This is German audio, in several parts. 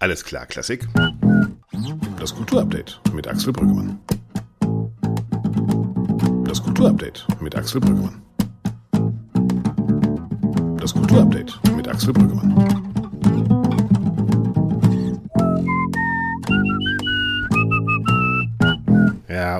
Alles klar, Klassik. Das Kulturupdate mit Axel Brüggemann. Das Kulturupdate mit Axel Brüggemann. Das Kulturupdate mit Axel Brüggemann.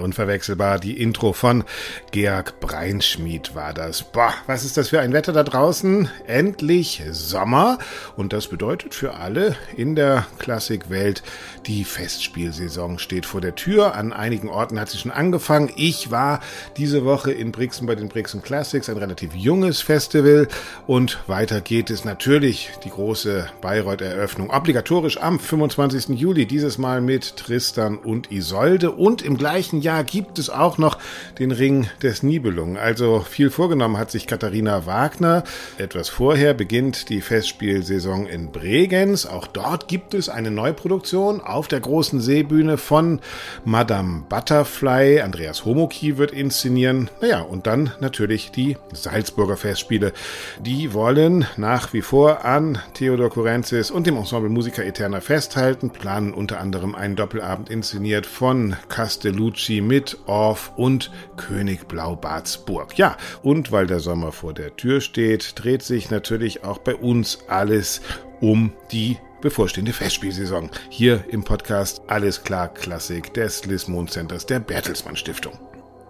Unverwechselbar. Die Intro von Georg Breinschmied war das. Boah, was ist das für ein Wetter da draußen? Endlich Sommer. Und das bedeutet für alle in der Klassikwelt, die Festspielsaison steht vor der Tür. An einigen Orten hat sie schon angefangen. Ich war diese Woche in Brixen bei den Brixen Classics, ein relativ junges Festival. Und weiter geht es natürlich die große Bayreuth-Eröffnung. Obligatorisch am 25. Juli, dieses Mal mit Tristan und Isolde. Und im gleichen gleichen Jahr gibt es auch noch den Ring des Nibelungen. Also viel vorgenommen hat sich Katharina Wagner. Etwas vorher beginnt die Festspielsaison in Bregenz. Auch dort gibt es eine Neuproduktion auf der großen Seebühne von Madame Butterfly. Andreas Homoki wird inszenieren. Naja, und dann natürlich die Salzburger Festspiele. Die wollen nach wie vor an Theodor Kurenzis und dem Ensemble Musica Eterna festhalten, planen unter anderem einen Doppelabend inszeniert von Castellucci Gucci mit Orff und König Blaubartsburg. Ja, und weil der Sommer vor der Tür steht, dreht sich natürlich auch bei uns alles um die bevorstehende Festspielsaison. Hier im Podcast Alles klar Klassik des Lismond Centers der Bertelsmann Stiftung.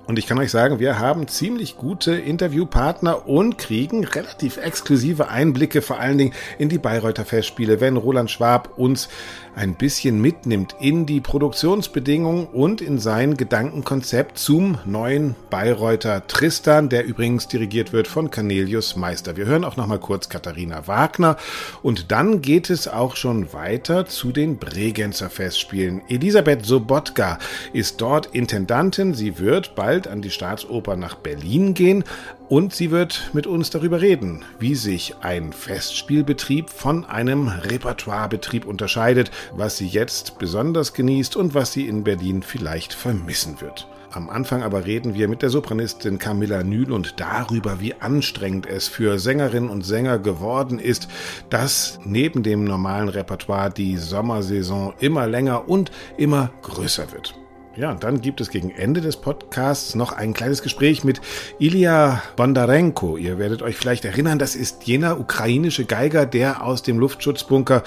Und ich kann euch sagen, wir haben ziemlich gute Interviewpartner und kriegen relativ exklusive Einblicke vor allen Dingen in die Bayreuther Festspiele, wenn Roland Schwab uns ein bisschen mitnimmt in die Produktionsbedingungen und in sein Gedankenkonzept zum neuen Bayreuther Tristan, der übrigens dirigiert wird von Cornelius Meister. Wir hören auch noch mal kurz Katharina Wagner und dann geht es auch schon weiter zu den Bregenzer Festspielen. Elisabeth Sobotka ist dort Intendantin. Sie wird bald an die Staatsoper nach Berlin gehen. Und sie wird mit uns darüber reden, wie sich ein Festspielbetrieb von einem Repertoirebetrieb unterscheidet, was sie jetzt besonders genießt und was sie in Berlin vielleicht vermissen wird. Am Anfang aber reden wir mit der Sopranistin Camilla Nühlund darüber, wie anstrengend es für Sängerinnen und Sänger geworden ist, dass neben dem normalen Repertoire die Sommersaison immer länger und immer größer wird. Ja, und dann gibt es gegen Ende des Podcasts noch ein kleines Gespräch mit Ilya Bondarenko. Ihr werdet euch vielleicht erinnern, das ist jener ukrainische Geiger, der aus dem Luftschutzbunker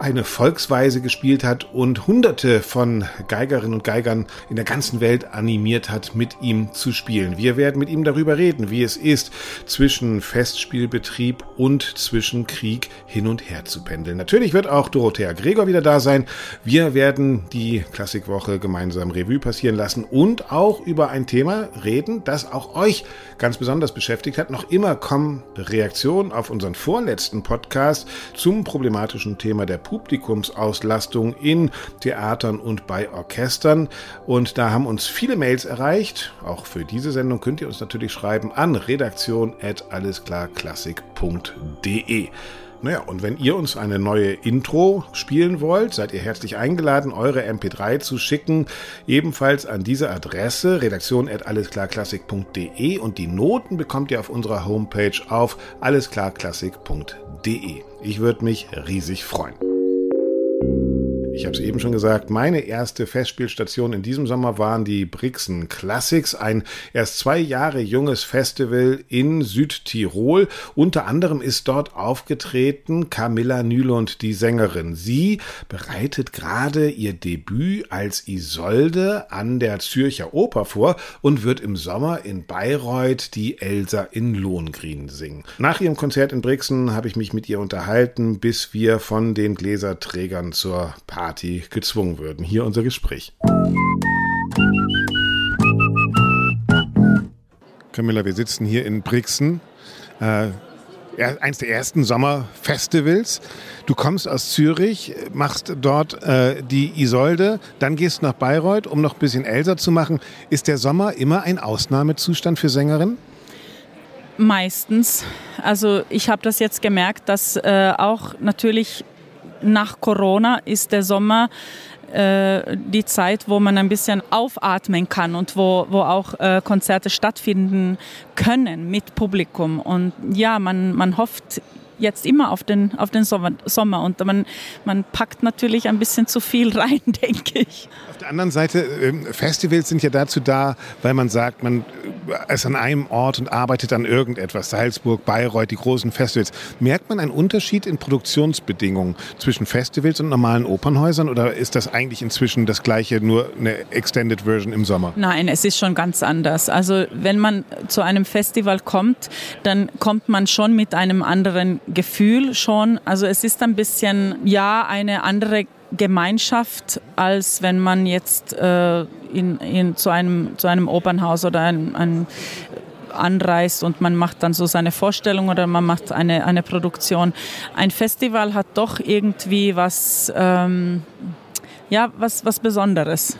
eine Volksweise gespielt hat und hunderte von Geigerinnen und Geigern in der ganzen Welt animiert hat, mit ihm zu spielen. Wir werden mit ihm darüber reden, wie es ist, zwischen Festspielbetrieb und zwischen Krieg hin und her zu pendeln. Natürlich wird auch Dorothea Gregor wieder da sein. Wir werden die Klassikwoche gemeinsam Revue passieren lassen und auch über ein Thema reden, das auch euch ganz besonders beschäftigt hat. Noch immer kommen Reaktionen auf unseren vorletzten Podcast zum problematischen Thema der Publikumsauslastung in Theatern und bei Orchestern. Und da haben uns viele Mails erreicht. Auch für diese Sendung könnt ihr uns natürlich schreiben an redaktion.allesklarklassik.de. Naja, und wenn ihr uns eine neue Intro spielen wollt, seid ihr herzlich eingeladen, eure MP3 zu schicken, ebenfalls an diese Adresse redaktion@allesklarklassik.de und die Noten bekommt ihr auf unserer Homepage auf allesklarklassik.de. Ich würde mich riesig freuen. Ich habe es eben schon gesagt, meine erste Festspielstation in diesem Sommer waren die Brixen Classics, ein erst zwei Jahre junges Festival in Südtirol. Unter anderem ist dort aufgetreten Camilla Nylund, die Sängerin. Sie bereitet gerade ihr Debüt als Isolde an der Zürcher Oper vor und wird im Sommer in Bayreuth die Elsa in Lohengrin singen. Nach ihrem Konzert in Brixen habe ich mich mit ihr unterhalten, bis wir von den Gläserträgern zur Party Party gezwungen würden. Hier unser Gespräch. Camilla, wir sitzen hier in Brixen. Äh, eins der ersten Sommerfestivals. Du kommst aus Zürich, machst dort äh, die Isolde, dann gehst du nach Bayreuth, um noch ein bisschen Elsa zu machen. Ist der Sommer immer ein Ausnahmezustand für Sängerinnen? Meistens. Also ich habe das jetzt gemerkt, dass äh, auch natürlich nach Corona ist der Sommer äh, die Zeit, wo man ein bisschen aufatmen kann und wo, wo auch äh, Konzerte stattfinden können mit Publikum. Und ja, man, man hofft jetzt immer auf den, auf den Sommer, Sommer und man, man packt natürlich ein bisschen zu viel rein, denke ich. Auf der anderen Seite, ähm, Festivals sind ja dazu da, weil man sagt, man ist an einem Ort und arbeitet an irgendetwas. Salzburg, Bayreuth, die großen Festivals. Merkt man einen Unterschied in Produktionsbedingungen zwischen Festivals und normalen Opernhäusern oder ist das eigentlich inzwischen das gleiche, nur eine Extended Version im Sommer? Nein, es ist schon ganz anders. Also wenn man zu einem Festival kommt, dann kommt man schon mit einem anderen Gefühl schon. Also es ist ein bisschen, ja, eine andere Gemeinschaft, als wenn man jetzt äh, in, in, zu, einem, zu einem Opernhaus oder ein, ein anreist und man macht dann so seine Vorstellung oder man macht eine, eine Produktion. Ein Festival hat doch irgendwie was, ähm, ja, was, was Besonderes.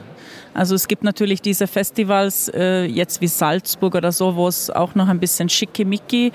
Also es gibt natürlich diese Festivals, äh, jetzt wie Salzburg oder so, wo es auch noch ein bisschen schickimicki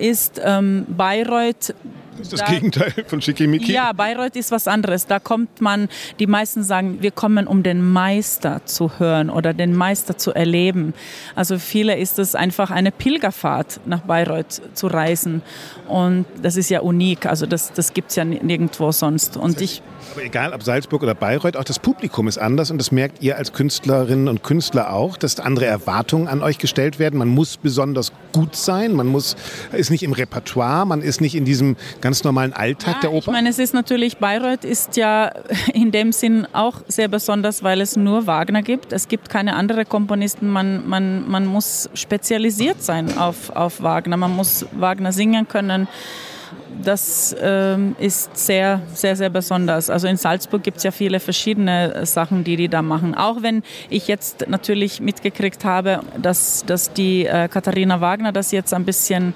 ist. Ähm, Bayreuth ist das da, Gegenteil von Schickimicki? Ja, Bayreuth ist was anderes. Da kommt man, die meisten sagen, wir kommen, um den Meister zu hören oder den Meister zu erleben. Also viele ist es einfach eine Pilgerfahrt nach Bayreuth zu reisen. Und das ist ja unik, also das, das gibt es ja nirgendwo sonst. Und ich aber egal, ob Salzburg oder Bayreuth, auch das Publikum ist anders und das merkt ihr als Künstlerinnen und Künstler auch, dass andere Erwartungen an euch gestellt werden. Man muss besonders gut sein, man muss, ist nicht im Repertoire, man ist nicht in diesem ganz normalen Alltag ja, der Oper. Ich meine, es ist natürlich, Bayreuth ist ja in dem Sinn auch sehr besonders, weil es nur Wagner gibt. Es gibt keine anderen Komponisten. Man, man, man muss spezialisiert sein auf, auf Wagner. Man muss Wagner singen können das ähm, ist sehr, sehr, sehr besonders. Also in Salzburg gibt es ja viele verschiedene Sachen, die die da machen. Auch wenn ich jetzt natürlich mitgekriegt habe, dass, dass die äh, Katharina Wagner das jetzt ein bisschen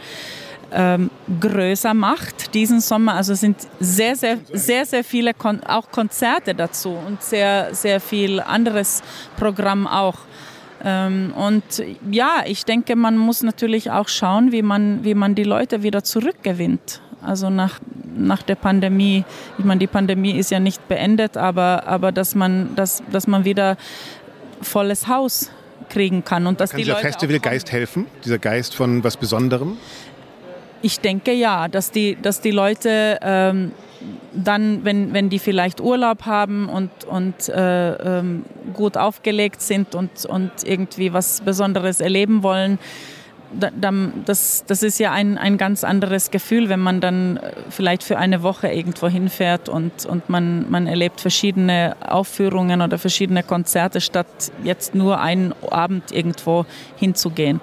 ähm, größer macht diesen Sommer. Also es sind sehr, sehr, sehr, sehr viele Kon auch Konzerte dazu und sehr, sehr viel anderes Programm auch. Ähm, und ja, ich denke, man muss natürlich auch schauen, wie man, wie man die Leute wieder zurückgewinnt. Also nach, nach der Pandemie, ich meine, die Pandemie ist ja nicht beendet, aber, aber dass, man, dass, dass man wieder volles Haus kriegen kann. Und dass kann die dieser Leute Festivalgeist helfen? Dieser Geist von was Besonderem? Ich denke ja, dass die, dass die Leute ähm, dann, wenn, wenn die vielleicht Urlaub haben und, und äh, ähm, gut aufgelegt sind und, und irgendwie was Besonderes erleben wollen, das, das ist ja ein, ein ganz anderes Gefühl, wenn man dann äh, vielleicht für eine Woche irgendwo hinfährt und, und man, man erlebt verschiedene Aufführungen oder verschiedene Konzerte, statt jetzt nur einen Abend irgendwo hinzugehen.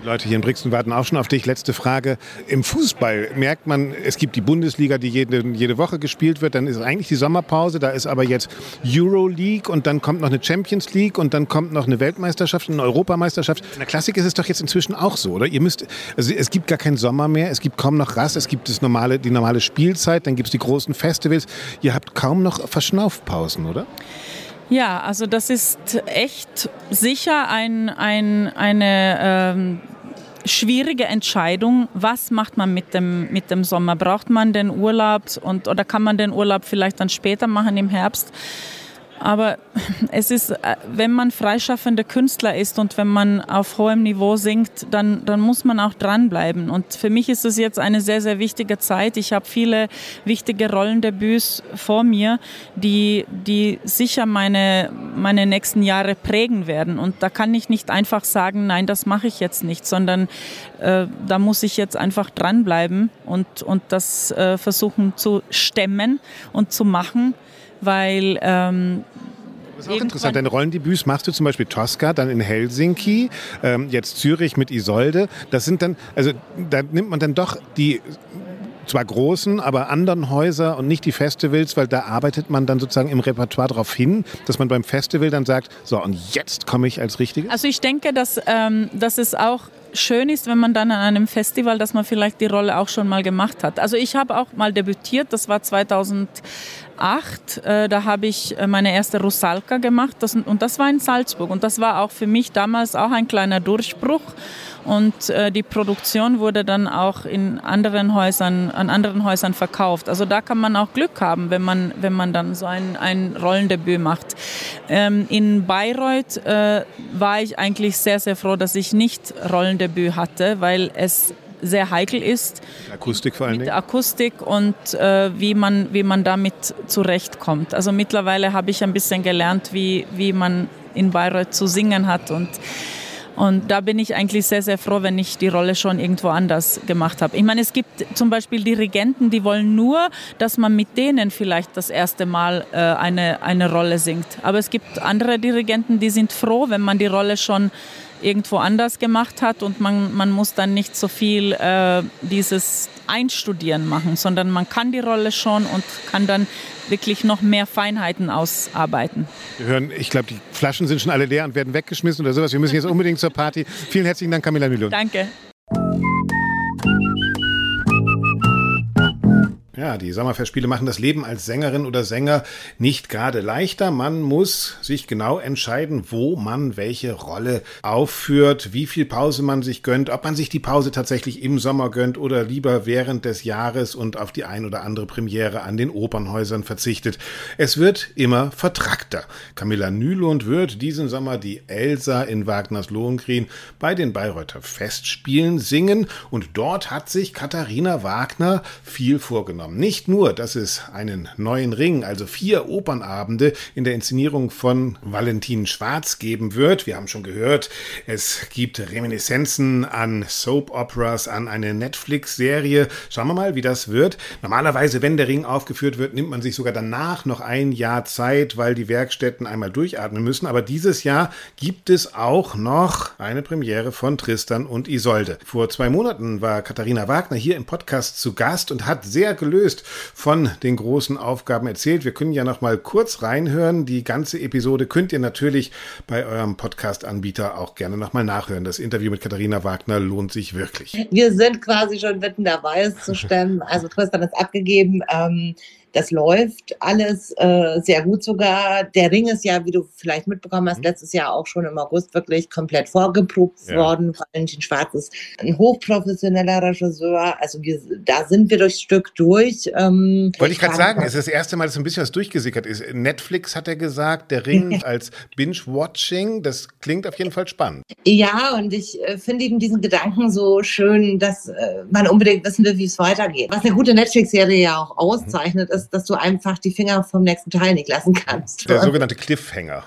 Die Leute hier in Brixen warten auch schon auf dich. Letzte Frage. Im Fußball merkt man, es gibt die Bundesliga, die jede, jede Woche gespielt wird. Dann ist eigentlich die Sommerpause. Da ist aber jetzt Euroleague und dann kommt noch eine Champions League und dann kommt noch eine Weltmeisterschaft, eine Europameisterschaft. In der Klassik ist es doch jetzt inzwischen auch so, oder? Ihr müsst, also es gibt gar keinen Sommer mehr. Es gibt kaum noch Rast. Es gibt das normale, die normale Spielzeit. Dann gibt es die großen Festivals. Ihr habt kaum noch Verschnaufpausen, oder? Ja, also das ist echt sicher ein, ein, eine ähm, schwierige Entscheidung. Was macht man mit dem, mit dem Sommer? Braucht man den Urlaub und, oder kann man den Urlaub vielleicht dann später machen im Herbst? Aber es ist, äh, wenn man freischaffender Künstler ist und wenn man auf hohem Niveau singt, dann, dann muss man auch dranbleiben. Und für mich ist es jetzt eine sehr, sehr wichtige Zeit. Ich habe viele wichtige Rollendebüts vor mir, die, die sicher meine, meine nächsten Jahre prägen werden. Und da kann ich nicht einfach sagen, nein, das mache ich jetzt nicht, sondern äh, da muss ich jetzt einfach dranbleiben und, und das äh, versuchen zu stemmen und zu machen weil ähm, das ist auch interessant. Deine Rollendebüts machst du zum Beispiel Tosca, dann in Helsinki, ähm, jetzt Zürich mit Isolde. Das sind dann, also da nimmt man dann doch die zwar großen, aber anderen Häuser und nicht die Festivals, weil da arbeitet man dann sozusagen im Repertoire darauf hin, dass man beim Festival dann sagt, so und jetzt komme ich als Richtige? Also ich denke, dass, ähm, dass es auch schön ist, wenn man dann an einem Festival, dass man vielleicht die Rolle auch schon mal gemacht hat. Also ich habe auch mal debütiert, das war 2008, äh, da habe ich äh, meine erste Rusalka gemacht das, und das war in Salzburg und das war auch für mich damals auch ein kleiner Durchbruch und äh, die Produktion wurde dann auch in anderen Häusern, an anderen Häusern verkauft. Also da kann man auch Glück haben, wenn man, wenn man dann so ein, ein Rollendebüt macht. Ähm, in Bayreuth war ich eigentlich sehr, sehr froh, dass ich nicht Rollendebüt hatte, weil es sehr heikel ist. Akustik vor allen mit Dingen. Akustik und äh, wie, man, wie man damit zurechtkommt. Also mittlerweile habe ich ein bisschen gelernt, wie, wie man in Bayreuth zu singen hat und und da bin ich eigentlich sehr, sehr froh, wenn ich die Rolle schon irgendwo anders gemacht habe. Ich meine, es gibt zum Beispiel Dirigenten, die wollen nur, dass man mit denen vielleicht das erste Mal äh, eine, eine Rolle singt. Aber es gibt andere Dirigenten, die sind froh, wenn man die Rolle schon irgendwo anders gemacht hat und man, man muss dann nicht so viel äh, dieses Einstudieren machen, sondern man kann die Rolle schon und kann dann wirklich noch mehr Feinheiten ausarbeiten. Wir hören, ich glaube, die Flaschen sind schon alle leer und werden weggeschmissen oder sowas. Wir müssen jetzt unbedingt zur Party. Vielen herzlichen Dank, Camilla Nülund. Danke. Ja, die Sommerfestspiele machen das Leben als Sängerin oder Sänger nicht gerade leichter. Man muss sich genau entscheiden, wo man welche Rolle aufführt, wie viel Pause man sich gönnt, ob man sich die Pause tatsächlich im Sommer gönnt oder lieber während des Jahres und auf die ein oder andere Premiere an den Opernhäusern verzichtet. Es wird immer vertrackter. Camilla Nülund wird diesen Sommer die Elsa in Wagners Lohengrin bei den Bayreuther Festspielen singen und dort hat sich Katharina Wagner viel vorgenommen. Nicht nur, dass es einen neuen Ring, also vier Opernabende in der Inszenierung von Valentin Schwarz geben wird. Wir haben schon gehört, es gibt Reminiszenzen an Soap Operas, an eine Netflix-Serie. Schauen wir mal, wie das wird. Normalerweise, wenn der Ring aufgeführt wird, nimmt man sich sogar danach noch ein Jahr Zeit, weil die Werkstätten einmal durchatmen müssen. Aber dieses Jahr gibt es auch noch eine Premiere von Tristan und Isolde. Vor zwei Monaten war Katharina Wagner hier im Podcast zu Gast und hat sehr gelöst gelöst von den großen Aufgaben erzählt. Wir können ja noch mal kurz reinhören. Die ganze Episode könnt ihr natürlich bei eurem Podcast-Anbieter auch gerne noch mal nachhören. Das Interview mit Katharina Wagner lohnt sich wirklich. Wir sind quasi schon mitten dabei, es zu stemmen. Also Tristan ist abgegeben. Ähm, das läuft alles äh, sehr gut sogar. Der Ring ist ja, wie du vielleicht mitbekommen hast, mhm. letztes Jahr auch schon im August wirklich komplett vorgeprobt ja. worden. Valentin Schwarz ist ein hochprofessioneller Regisseur. Also wir, da sind wir durchs Stück durch. Ähm, Wollte ich gerade sagen, es ist das erste Mal, dass ein bisschen was durchgesickert ist. Netflix hat er gesagt, der Ring als Binge-Watching, das klingt auf jeden Fall spannend. Ja, und ich äh, finde eben diesen Gedanken so schön, dass äh, man unbedingt wissen will, wie es weitergeht. Was eine gute Netflix-Serie ja auch auszeichnet, mhm. ist, ist, dass du einfach die Finger vom nächsten Teil nicht lassen kannst. Der sogenannte Cliffhanger.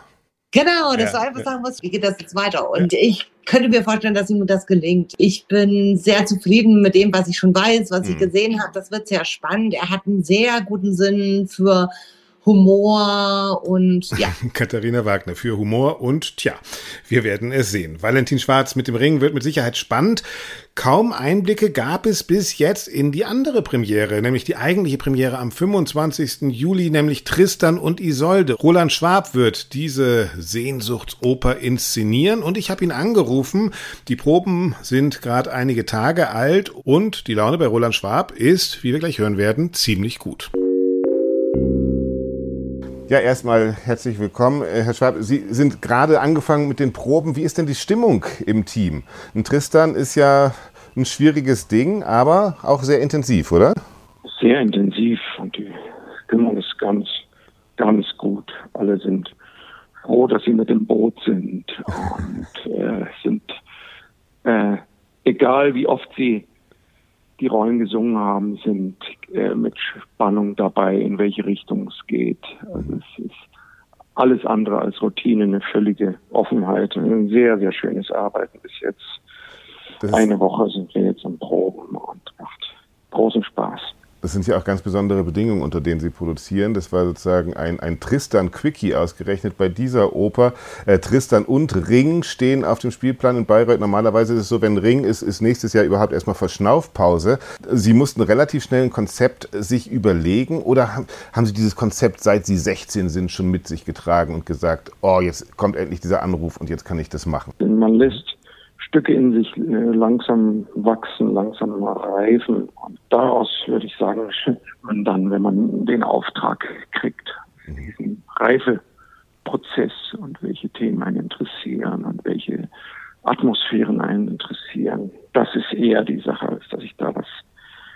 Genau, dass ja, du einfach sagen musst, wie geht das jetzt weiter? Und ja. ich könnte mir vorstellen, dass ihm das gelingt. Ich bin sehr zufrieden mit dem, was ich schon weiß, was mhm. ich gesehen habe. Das wird sehr spannend. Er hat einen sehr guten Sinn für Humor und ja. Katharina Wagner für Humor und tja, wir werden es sehen. Valentin Schwarz mit dem Ring wird mit Sicherheit spannend. Kaum Einblicke gab es bis jetzt in die andere Premiere, nämlich die eigentliche Premiere am 25. Juli, nämlich Tristan und Isolde. Roland Schwab wird diese Sehnsuchtsoper inszenieren und ich habe ihn angerufen. Die Proben sind gerade einige Tage alt und die Laune bei Roland Schwab ist, wie wir gleich hören werden, ziemlich gut. Ja, erstmal herzlich willkommen. Äh, Herr Schwab, Sie sind gerade angefangen mit den Proben. Wie ist denn die Stimmung im Team? Ein Tristan ist ja ein schwieriges Ding, aber auch sehr intensiv, oder? Sehr intensiv und die Stimmung ist ganz, ganz gut. Alle sind froh, dass sie mit dem Boot sind und äh, sind, äh, egal wie oft sie die Rollen gesungen haben, sind äh, mit Spannung dabei, in welche Richtung es geht. Also es ist alles andere als Routine, eine völlige Offenheit, ein sehr, sehr schönes Arbeiten bis jetzt. Eine Woche sind wir jetzt am Proben und macht großen Spaß. Das sind ja auch ganz besondere Bedingungen, unter denen Sie produzieren. Das war sozusagen ein, ein Tristan-Quickie ausgerechnet bei dieser Oper. Äh, Tristan und Ring stehen auf dem Spielplan in Bayreuth. Normalerweise ist es so, wenn Ring ist, ist nächstes Jahr überhaupt erstmal Verschnaufpause. Sie mussten relativ schnell ein Konzept sich überlegen oder haben Sie dieses Konzept, seit Sie 16 sind, schon mit sich getragen und gesagt, oh, jetzt kommt endlich dieser Anruf und jetzt kann ich das machen? Man lässt Stücke in sich äh, langsam wachsen, langsam reifen. Und daraus würde ich sagen, man dann, wenn man den Auftrag kriegt, diesen Reifeprozess und welche Themen einen interessieren und welche Atmosphären einen interessieren. Das ist eher die Sache, als dass ich da was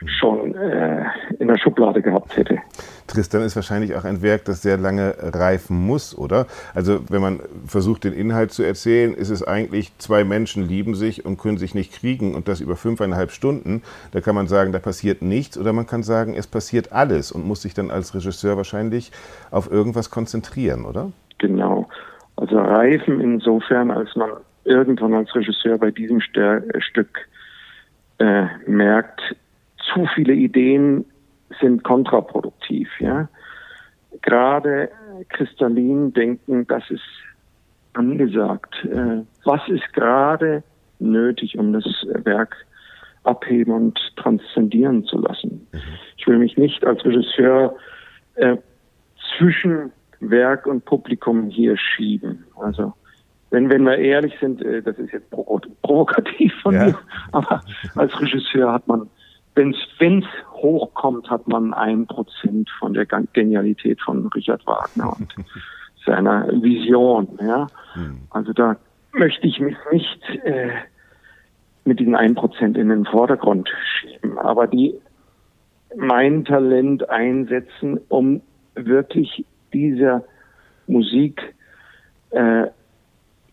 schon äh, in der Schublade gehabt hätte. Tristan ist wahrscheinlich auch ein Werk, das sehr lange reifen muss, oder? Also wenn man versucht, den Inhalt zu erzählen, ist es eigentlich, zwei Menschen lieben sich und können sich nicht kriegen und das über fünfeinhalb Stunden. Da kann man sagen, da passiert nichts oder man kann sagen, es passiert alles und muss sich dann als Regisseur wahrscheinlich auf irgendwas konzentrieren, oder? Genau. Also reifen insofern, als man irgendwann als Regisseur bei diesem Stück äh, merkt, zu viele Ideen sind kontraproduktiv. Ja? Gerade kristallin denken, das ist angesagt. Äh, was ist gerade nötig, um das Werk abheben und transzendieren zu lassen? Ich will mich nicht als Regisseur äh, zwischen Werk und Publikum hier schieben. Also wenn, wenn wir ehrlich sind, äh, das ist jetzt provokativ von ja. mir, aber als Regisseur hat man, wenn es hochkommt, hat man ein Prozent von der Genialität von Richard Wagner und seiner Vision. Ja? Hm. Also da möchte ich mich nicht äh, mit diesen ein Prozent in den Vordergrund schieben, aber die mein Talent einsetzen, um wirklich dieser Musik äh,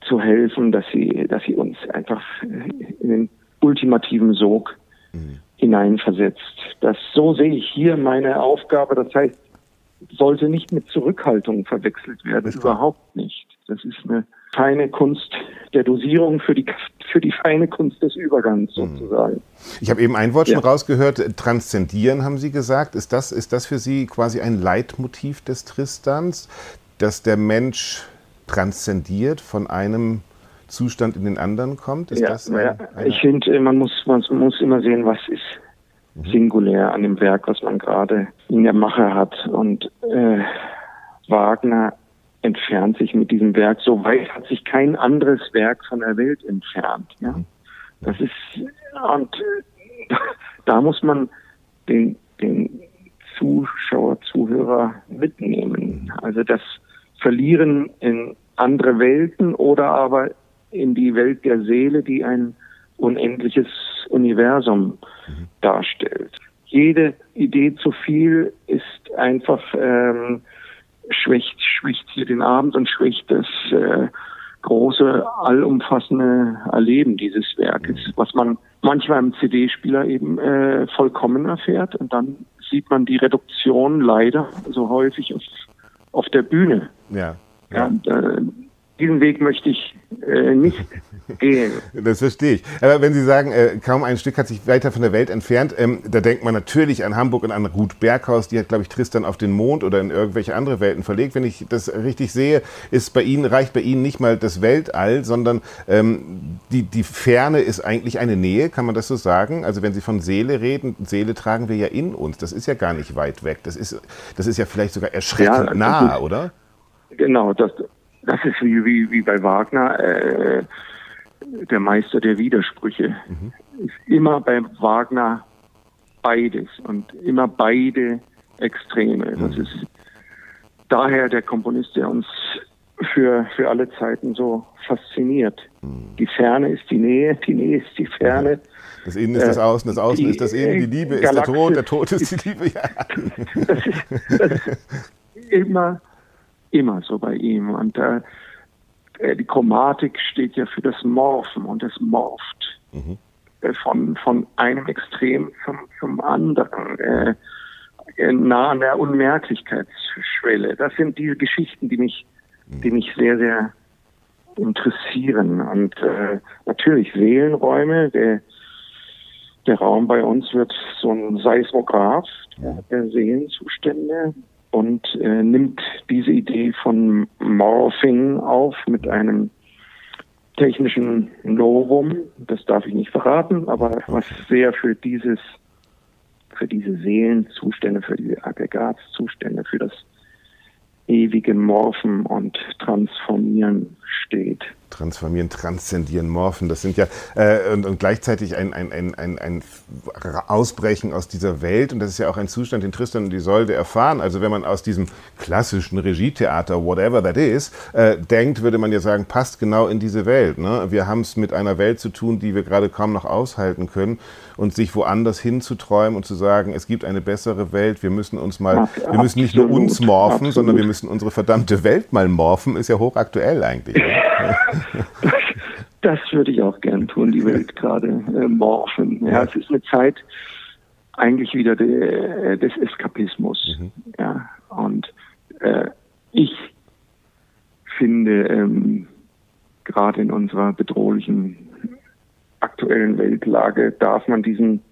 zu helfen, dass sie, dass sie uns einfach in den ultimativen Sog mhm. Hineinversetzt. Das so sehe ich hier meine Aufgabe. Das heißt, sollte nicht mit Zurückhaltung verwechselt werden, überhaupt nicht. Das ist eine feine Kunst der Dosierung für die, für die feine Kunst des Übergangs mhm. sozusagen. Ich habe eben ein Wort schon rausgehört, transzendieren haben Sie gesagt. Ist das, ist das für Sie quasi ein Leitmotiv des Tristans, dass der Mensch transzendiert, von einem Zustand in den anderen kommt? Ist ja, das ja. ich finde, man muss, man muss immer sehen, was ist mhm. singulär an dem Werk, was man gerade in der Mache hat. Und äh, Wagner entfernt sich mit diesem Werk. So weit hat sich kein anderes Werk von der Welt entfernt. Ja? Mhm. Das ist, und äh, da muss man den, den Zuschauer, Zuhörer mitnehmen. Also das verlieren in andere Welten oder aber in die Welt der Seele, die ein unendliches Universum mhm. darstellt. Jede Idee zu viel ist einfach ähm, schwächt, schwächt hier den Abend und schwächt das äh, große, allumfassende Erleben dieses Werkes, mhm. was man manchmal im CD-Spieler eben äh, vollkommen erfährt und dann sieht man die Reduktion leider so häufig auf auf der Bühne. Ja. ja. ja äh, diesen Weg möchte ich äh, nicht gehen. Das verstehe ich. Aber wenn Sie sagen, äh, kaum ein Stück hat sich weiter von der Welt entfernt, ähm, da denkt man natürlich an Hamburg und an Ruth Berghaus, die hat, glaube ich, Tristan auf den Mond oder in irgendwelche andere Welten verlegt. Wenn ich das richtig sehe, ist bei Ihnen, reicht bei Ihnen nicht mal das Weltall, sondern ähm, die, die Ferne ist eigentlich eine Nähe, kann man das so sagen? Also wenn Sie von Seele reden, Seele tragen wir ja in uns. Das ist ja gar nicht weit weg. Das ist, das ist ja vielleicht sogar erschreckend ja, nah, oder? Genau, das, das ist wie, wie, wie bei Wagner, äh, der Meister der Widersprüche. Mhm. Ist immer bei Wagner beides und immer beide Extreme. Mhm. Das ist daher der Komponist, der uns für, für alle Zeiten so fasziniert. Mhm. Die Ferne ist die Nähe, die Nähe ist die Ferne. Das Innen ist das Außen, das Außen die, ist das Innen, die Liebe Galaxis. ist der Tod, der Tod ist die Liebe. Ja. Das, ist, das ist immer immer so bei ihm. Und äh, die Chromatik steht ja für das Morphen und es morpht mhm. äh, von, von einem Extrem zum, zum anderen, äh, äh, nah an der Unmerklichkeitsschwelle. Das sind diese Geschichten, die mich, mhm. die mich sehr, sehr interessieren. Und äh, natürlich Seelenräume, der, der Raum bei uns wird so ein Seismograph der Seelenzustände und äh, nimmt diese Idee von Morphing auf mit einem technischen Novum. Das darf ich nicht verraten, aber was sehr für dieses, für diese Seelenzustände, für diese Aggregatzustände, für das ewige Morphen und Transformieren steht transformieren, transzendieren, morphen. Das sind ja äh, und, und, gleichzeitig ein, ein, ein, ein, ein Ausbrechen aus dieser Welt. Und das ist ja auch ein Zustand, den Tristan und Isolde erfahren. Also wenn man aus diesem klassischen Regietheater, whatever that is, äh, denkt, würde man ja sagen, passt genau in diese Welt. Ne? Wir haben es mit einer Welt zu tun, die wir gerade kaum noch aushalten können. Und sich woanders hinzuträumen und zu sagen, es gibt eine bessere Welt, wir müssen uns mal, wir müssen nicht nur uns morphen, absolut. sondern wir müssen unsere verdammte Welt mal morphen, ist ja hochaktuell eigentlich. Das, das, würde ich auch gern tun, die Welt gerade äh, morphen. Ja, es ist eine Zeit eigentlich wieder de, des Eskapismus. Mhm. Ja, und äh, ich finde, ähm, gerade in unserer bedrohlichen aktuellen Weltlage darf man diesen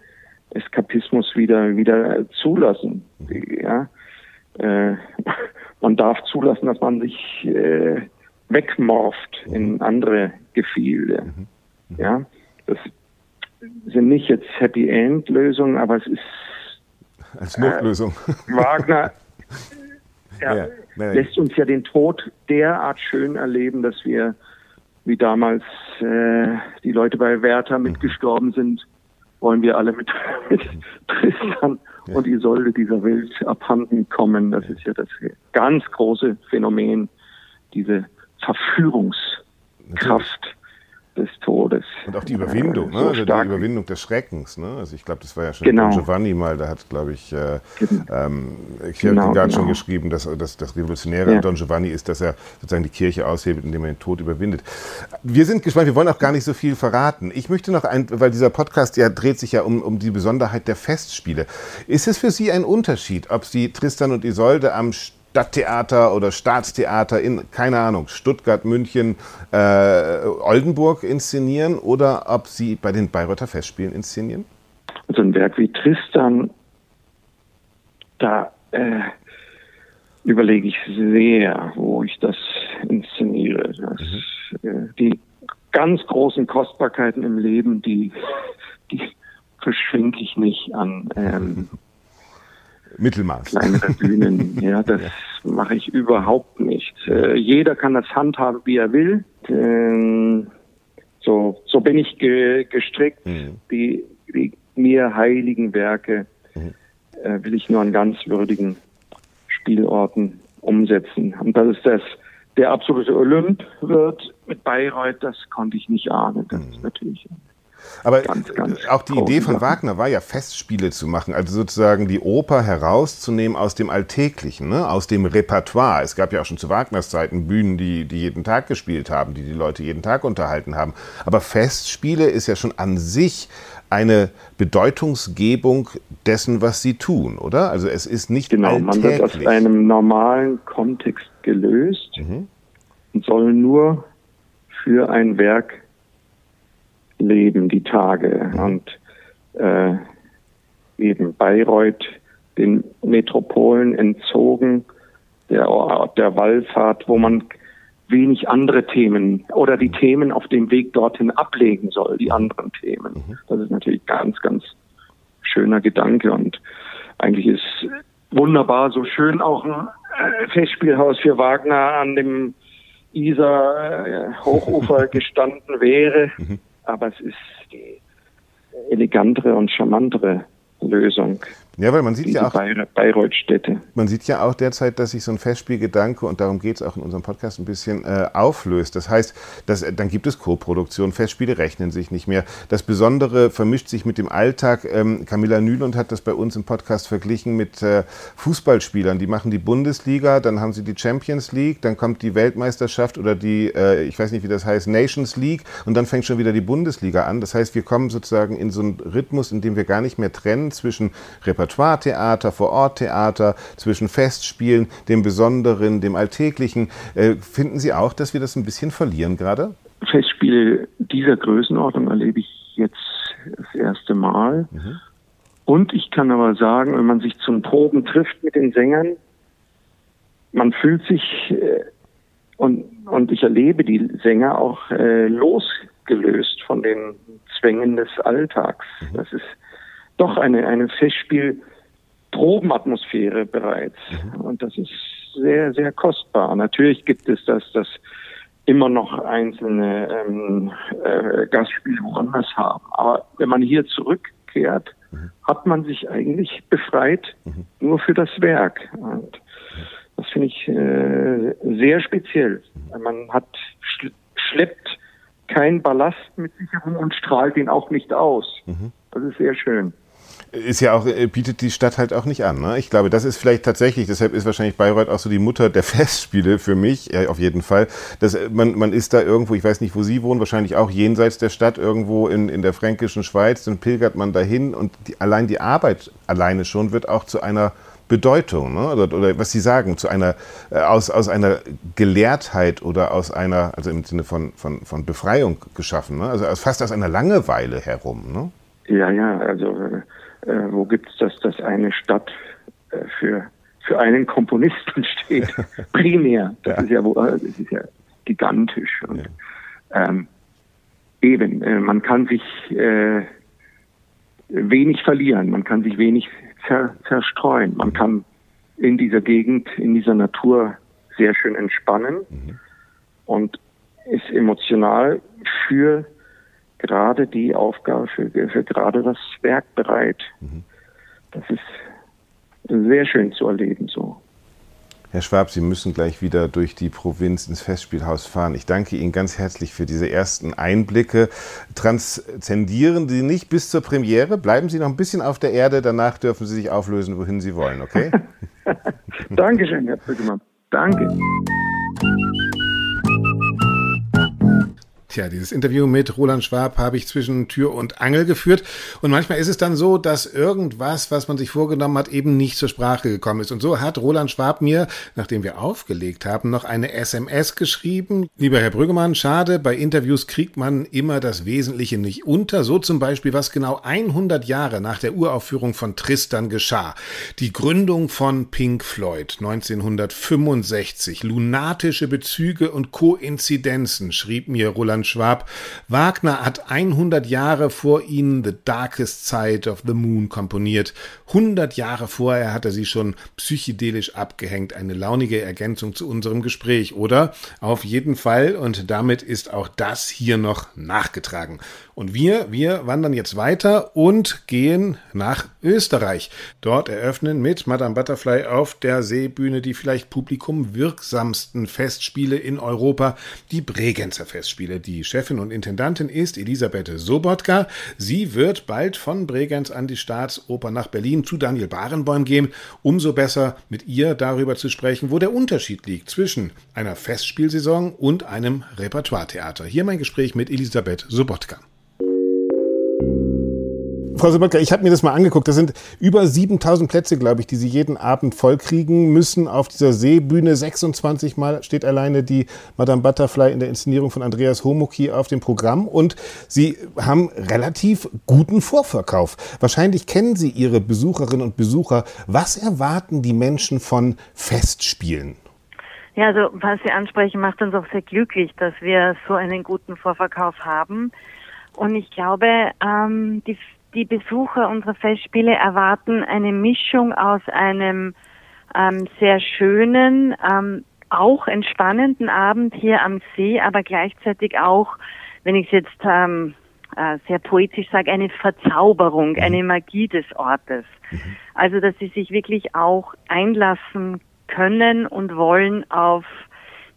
Eskapismus wieder wieder zulassen. Mhm. Ja, äh, man darf zulassen, dass man sich äh, wegmorft in andere Gefilde. Mhm. Mhm. Ja, das sind nicht jetzt Happy End Lösungen, aber es ist als Notlösung. Äh, Wagner ja, ja, lässt uns ja den Tod derart schön erleben, dass wir wie damals äh, die Leute bei Werther mhm. mitgestorben sind, wollen wir alle mit, mit Tristan ja. und Isolde dieser Welt abhanden kommen. Das ist ja das ganz große Phänomen, diese Verführungskraft des Todes. Und auch die Überwindung, äh, ne? so also die Überwindung des Schreckens. Ne? Also ich glaube, das war ja schon genau. Giovanni mal, da hat, glaube ich, äh, ähm, Kierkegaard genau, genau. schon geschrieben, dass, dass das Revolutionäre ja. an Don Giovanni ist, dass er sozusagen die Kirche aushebelt, indem er den Tod überwindet. Wir sind gespannt, wir wollen auch gar nicht so viel verraten. Ich möchte noch ein, weil dieser Podcast ja dreht sich ja um, um die Besonderheit der Festspiele. Ist es für Sie ein Unterschied, ob Sie Tristan und Isolde am Stadttheater oder Staatstheater in, keine Ahnung, Stuttgart, München, äh, Oldenburg inszenieren oder ob Sie bei den Bayreuther Festspielen inszenieren? Also ein Werk wie Tristan, da äh, überlege ich sehr, wo ich das inszeniere. Das, mhm. äh, die ganz großen Kostbarkeiten im Leben, die, die verschwinde ich nicht an ähm, Mittelmaß. Kleinere Bühnen, ja, das ja. mache ich überhaupt nicht. Äh, jeder kann das handhaben, wie er will. Ähm, so, so bin ich ge gestrickt. Mhm. Die, die, mir heiligen Werke mhm. äh, will ich nur an ganz würdigen Spielorten umsetzen. Und das ist das, der absolute Olymp wird mit Bayreuth, das konnte ich nicht ahnen. Das mhm. ist natürlich aber ganz, ganz auch die Idee von Wagner war ja, Festspiele zu machen, also sozusagen die Oper herauszunehmen aus dem Alltäglichen, ne? aus dem Repertoire. Es gab ja auch schon zu Wagners Zeiten Bühnen, die, die jeden Tag gespielt haben, die die Leute jeden Tag unterhalten haben. Aber Festspiele ist ja schon an sich eine Bedeutungsgebung dessen, was sie tun, oder? Also es ist nicht genau, alltäglich. man wird aus einem normalen Kontext gelöst mhm. und soll nur für ein Werk leben, die Tage. Und äh, eben Bayreuth den Metropolen entzogen, der Ort der Wallfahrt, wo man wenig andere Themen oder die Themen auf dem Weg dorthin ablegen soll, die anderen Themen. Mhm. Das ist natürlich ganz, ganz schöner Gedanke und eigentlich ist wunderbar, so schön auch ein äh, Festspielhaus für Wagner an dem Isar äh, Hochufer gestanden wäre. Aber es ist die elegantere und charmantere Lösung. Ja, weil man sieht ja auch Bayreuth-Städte. Man sieht ja auch derzeit, dass sich so ein Festspielgedanke und darum geht es auch in unserem Podcast ein bisschen äh, auflöst. Das heißt, dass, dann gibt es Co-Produktion, Festspiele rechnen sich nicht mehr. Das Besondere vermischt sich mit dem Alltag. Ähm, Camilla Nülund hat das bei uns im Podcast verglichen mit äh, Fußballspielern. Die machen die Bundesliga, dann haben sie die Champions League, dann kommt die Weltmeisterschaft oder die, äh, ich weiß nicht, wie das heißt, Nations League und dann fängt schon wieder die Bundesliga an. Das heißt, wir kommen sozusagen in so einen Rhythmus, in dem wir gar nicht mehr trennen zwischen Repertoire Repertoire-Theater, Vor-Ort-Theater, zwischen Festspielen, dem Besonderen, dem Alltäglichen. Äh, finden Sie auch, dass wir das ein bisschen verlieren gerade? Festspiele dieser Größenordnung erlebe ich jetzt das erste Mal. Mhm. Und ich kann aber sagen, wenn man sich zum Proben trifft mit den Sängern, man fühlt sich äh, und, und ich erlebe die Sänger auch äh, losgelöst von den Zwängen des Alltags. Mhm. Das ist doch eine, eine Festspiel-Probenatmosphäre bereits. Mhm. Und das ist sehr, sehr kostbar. Natürlich gibt es das, das immer noch einzelne ähm, äh, Gastspiele woanders haben. Aber wenn man hier zurückkehrt, mhm. hat man sich eigentlich befreit mhm. nur für das Werk. Und das finde ich äh, sehr speziell. Mhm. Man hat schleppt keinen Ballast mit sich herum und strahlt ihn auch nicht aus. Mhm. Das ist sehr schön ist ja auch, äh, bietet die Stadt halt auch nicht an. Ne? Ich glaube, das ist vielleicht tatsächlich, deshalb ist wahrscheinlich Bayreuth auch so die Mutter der Festspiele für mich, ja, auf jeden Fall. Dass äh, man, man ist da irgendwo, ich weiß nicht, wo Sie wohnen, wahrscheinlich auch jenseits der Stadt, irgendwo in, in der fränkischen Schweiz, dann pilgert man dahin und die, allein die Arbeit alleine schon wird auch zu einer Bedeutung, ne? oder, oder, was Sie sagen, zu einer, äh, aus, aus einer Gelehrtheit oder aus einer, also im Sinne von, von, von Befreiung geschaffen, ne? also fast aus einer Langeweile herum. Ne? Ja, ja, also äh, wo gibt es das, dass eine Stadt äh, für, für einen Komponisten steht, primär. Das, ja. Ist, ja, äh, das ist ja gigantisch. Und, ja. Ähm, eben, äh, man kann sich äh, wenig verlieren, man kann sich wenig ver, verstreuen, man kann in dieser Gegend, in dieser Natur sehr schön entspannen mhm. und ist emotional für gerade die Aufgabe, für, für gerade das Werk bereit. Mhm. Das ist sehr schön zu erleben so. Herr Schwab, Sie müssen gleich wieder durch die Provinz ins Festspielhaus fahren. Ich danke Ihnen ganz herzlich für diese ersten Einblicke. Transzendieren Sie nicht bis zur Premiere. Bleiben Sie noch ein bisschen auf der Erde. Danach dürfen Sie sich auflösen, wohin Sie wollen, okay? Dankeschön, Herr Brüggemann. Danke. Tja, dieses Interview mit Roland Schwab habe ich zwischen Tür und Angel geführt. Und manchmal ist es dann so, dass irgendwas, was man sich vorgenommen hat, eben nicht zur Sprache gekommen ist. Und so hat Roland Schwab mir, nachdem wir aufgelegt haben, noch eine SMS geschrieben. Lieber Herr Brüggemann, schade, bei Interviews kriegt man immer das Wesentliche nicht unter. So zum Beispiel, was genau 100 Jahre nach der Uraufführung von Tristan geschah. Die Gründung von Pink Floyd 1965. Lunatische Bezüge und Koinzidenzen, schrieb mir Roland Johann Schwab. Wagner hat 100 Jahre vor ihnen The Darkest Side of the Moon komponiert. 100 Jahre vorher hat er sie schon psychedelisch abgehängt. Eine launige Ergänzung zu unserem Gespräch, oder? Auf jeden Fall. Und damit ist auch das hier noch nachgetragen. Und wir, wir wandern jetzt weiter und gehen nach Österreich. Dort eröffnen mit Madame Butterfly auf der Seebühne die vielleicht publikumwirksamsten Festspiele in Europa, die Bregenzer Festspiele. Die Chefin und Intendantin ist Elisabeth Sobotka. Sie wird bald von Bregenz an die Staatsoper nach Berlin zu Daniel Barenboim gehen. Umso besser mit ihr darüber zu sprechen, wo der Unterschied liegt zwischen einer Festspielsaison und einem Repertoiretheater. Hier mein Gespräch mit Elisabeth Sobotka. Frau Sobotka, ich habe mir das mal angeguckt. Das sind über 7000 Plätze, glaube ich, die Sie jeden Abend vollkriegen müssen auf dieser Seebühne. 26 Mal steht alleine die Madame Butterfly in der Inszenierung von Andreas Homoki auf dem Programm. Und Sie haben relativ guten Vorverkauf. Wahrscheinlich kennen Sie Ihre Besucherinnen und Besucher. Was erwarten die Menschen von Festspielen? Ja, also was Sie ansprechen, macht uns auch sehr glücklich, dass wir so einen guten Vorverkauf haben. Und ich glaube, ähm, die die Besucher unserer Festspiele erwarten eine Mischung aus einem ähm, sehr schönen, ähm, auch entspannenden Abend hier am See, aber gleichzeitig auch, wenn ich es jetzt ähm, äh, sehr poetisch sage, eine Verzauberung, mhm. eine Magie des Ortes. Mhm. Also, dass sie sich wirklich auch einlassen können und wollen auf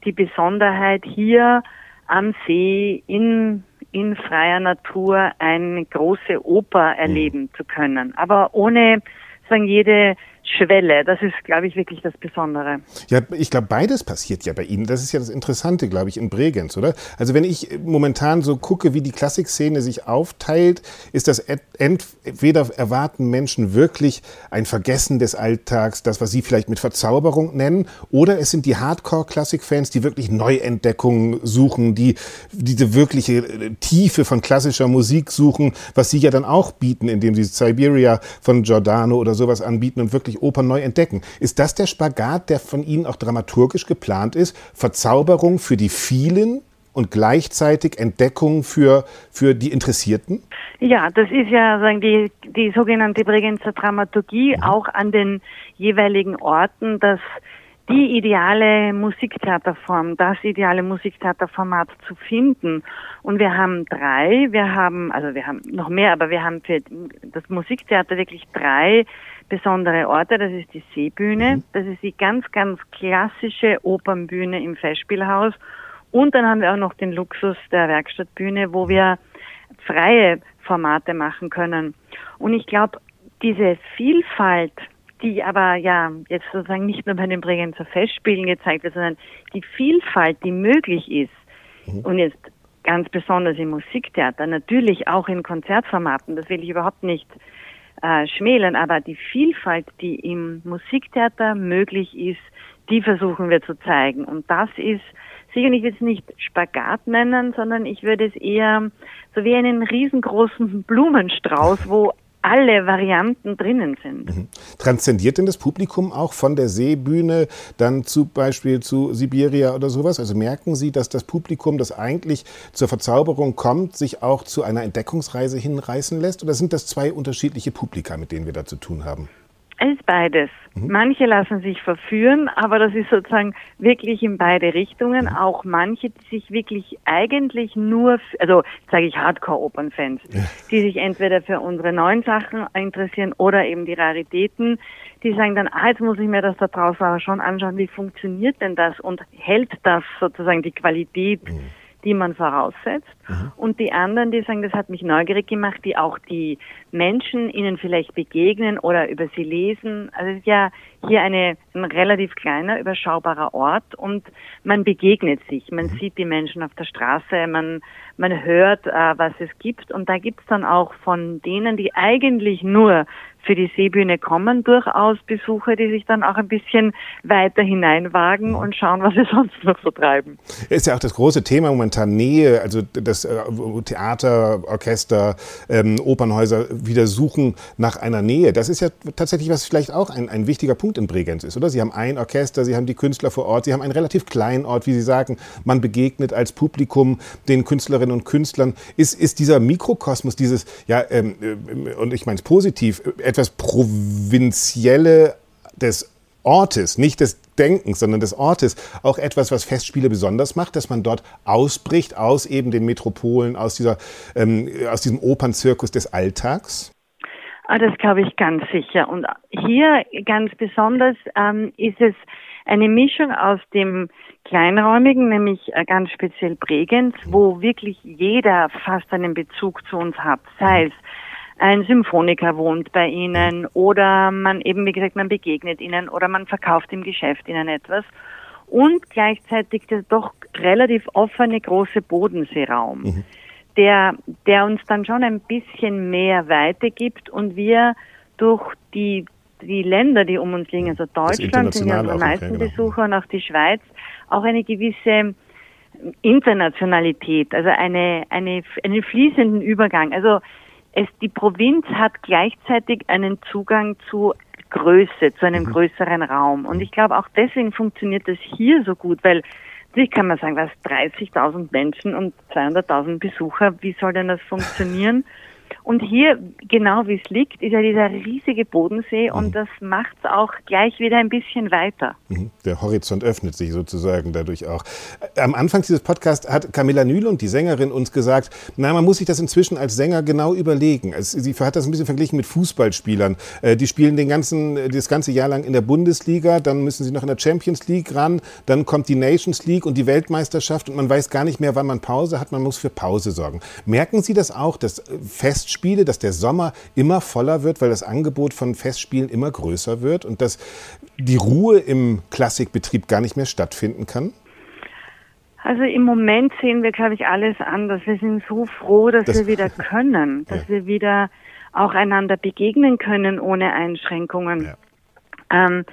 die Besonderheit hier am See in in freier Natur eine große Oper erleben mhm. zu können. Aber ohne sagen jede Schwelle. Das ist, glaube ich, wirklich das Besondere. Ja, ich glaube, beides passiert ja bei Ihnen. Das ist ja das Interessante, glaube ich, in Bregenz, oder? Also wenn ich momentan so gucke, wie die Klassikszene sich aufteilt, ist das entweder erwarten Menschen wirklich ein Vergessen des Alltags, das, was Sie vielleicht mit Verzauberung nennen, oder es sind die Hardcore-Klassikfans, die wirklich Neuentdeckungen suchen, die diese wirkliche äh, Tiefe von klassischer Musik suchen, was Sie ja dann auch bieten, indem Sie Siberia von Giordano oder sowas anbieten und wirklich Opern neu entdecken. Ist das der Spagat, der von Ihnen auch dramaturgisch geplant ist? Verzauberung für die vielen und gleichzeitig Entdeckung für, für die Interessierten? Ja, das ist ja sagen die, die sogenannte Bregenzer Dramaturgie, mhm. auch an den jeweiligen Orten, dass die ideale Musiktheaterform, das ideale Musiktheaterformat zu finden. Und wir haben drei, wir haben, also wir haben noch mehr, aber wir haben für das Musiktheater wirklich drei besondere Orte. Das ist die Seebühne, mhm. das ist die ganz, ganz klassische Opernbühne im Festspielhaus. Und dann haben wir auch noch den Luxus der Werkstattbühne, wo wir freie Formate machen können. Und ich glaube, diese Vielfalt die aber ja jetzt sozusagen nicht nur bei den Bregenzer Festspielen gezeigt wird, sondern die Vielfalt, die möglich ist mhm. und jetzt ganz besonders im Musiktheater, natürlich auch in Konzertformaten, das will ich überhaupt nicht äh, schmälern, aber die Vielfalt, die im Musiktheater möglich ist, die versuchen wir zu zeigen. Und das ist sicher nicht jetzt nicht Spagat nennen, sondern ich würde es eher so wie einen riesengroßen Blumenstrauß, wo alle Varianten drinnen sind. Mhm. Transzendiert denn das Publikum auch von der Seebühne dann zum Beispiel zu Sibiria oder sowas? Also merken Sie, dass das Publikum, das eigentlich zur Verzauberung kommt, sich auch zu einer Entdeckungsreise hinreißen lässt? Oder sind das zwei unterschiedliche Publika, mit denen wir da zu tun haben? Es ist beides. Mhm. Manche lassen sich verführen, aber das ist sozusagen wirklich in beide Richtungen. Mhm. Auch manche, die sich wirklich eigentlich nur, also sage ich Hardcore-Opernfans, ja. die sich entweder für unsere neuen Sachen interessieren oder eben die Raritäten, die sagen dann, ah, jetzt muss ich mir das da draußen aber schon anschauen, wie funktioniert denn das und hält das sozusagen die Qualität mhm die man voraussetzt. Mhm. Und die anderen, die sagen, das hat mich neugierig gemacht, die auch die Menschen ihnen vielleicht begegnen oder über sie lesen. Also es ist ja hier eine, ein relativ kleiner, überschaubarer Ort und man begegnet sich. Man mhm. sieht die Menschen auf der Straße, man, man hört, äh, was es gibt. Und da gibt es dann auch von denen, die eigentlich nur für die Seebühne kommen durchaus Besucher, die sich dann auch ein bisschen weiter hineinwagen mhm. und schauen, was sie sonst noch so treiben. Ist ja auch das große Thema momentan Nähe, also das äh, Theater, Orchester, ähm, Opernhäuser wieder suchen nach einer Nähe. Das ist ja tatsächlich was vielleicht auch ein, ein wichtiger Punkt in Bregenz ist, oder? Sie haben ein Orchester, Sie haben die Künstler vor Ort, Sie haben einen relativ kleinen Ort, wie Sie sagen. Man begegnet als Publikum den Künstlerinnen und Künstlern. Ist, ist dieser Mikrokosmos, dieses, ja, ähm, äh, und ich meine es positiv, etwas Provinzielle des Ortes, nicht des Denkens, sondern des Ortes, auch etwas, was Festspiele besonders macht, dass man dort ausbricht aus eben den Metropolen, aus, dieser, ähm, aus diesem Opernzirkus des Alltags? Ah, das glaube ich ganz sicher. Und hier ganz besonders ähm, ist es eine Mischung aus dem Kleinräumigen, nämlich äh, ganz speziell Bregenz, wo wirklich jeder fast einen Bezug zu uns hat, sei es ein Symphoniker wohnt bei Ihnen oder man eben, wie gesagt, man begegnet Ihnen oder man verkauft im Geschäft Ihnen etwas und gleichzeitig der doch relativ offene große Bodenseeraum, mhm. der, der uns dann schon ein bisschen mehr Weite gibt und wir durch die, die Länder, die um uns liegen, also Deutschland sind ja unsere meisten okay, genau. Besucher und auch die Schweiz, auch eine gewisse Internationalität, also eine, eine, einen fließenden Übergang. Also es, die Provinz hat gleichzeitig einen Zugang zu Größe, zu einem mhm. größeren Raum. Und ich glaube, auch deswegen funktioniert das hier so gut, weil natürlich kann man sagen, was 30.000 Menschen und 200.000 Besucher, wie soll denn das funktionieren? Und hier, genau wie es liegt, ist ja dieser riesige Bodensee mhm. und das macht es auch gleich wieder ein bisschen weiter. Mhm. Der Horizont öffnet sich sozusagen dadurch auch. Am Anfang dieses Podcasts hat Camilla Nühlund, die Sängerin, uns gesagt, na, man muss sich das inzwischen als Sänger genau überlegen. sie hat das ein bisschen verglichen mit Fußballspielern. Äh, die spielen den ganzen, das ganze Jahr lang in der Bundesliga, dann müssen sie noch in der Champions League ran, dann kommt die Nations League und die Weltmeisterschaft und man weiß gar nicht mehr, wann man Pause hat. Man muss für Pause sorgen. Merken Sie das auch, dass Fest Festspiele, dass der Sommer immer voller wird, weil das Angebot von Festspielen immer größer wird und dass die Ruhe im Klassikbetrieb gar nicht mehr stattfinden kann? Also im Moment sehen wir, glaube ich, alles anders. Wir sind so froh, dass das, wir wieder können, dass ja. wir wieder auch einander begegnen können ohne Einschränkungen. Ja. Ähm,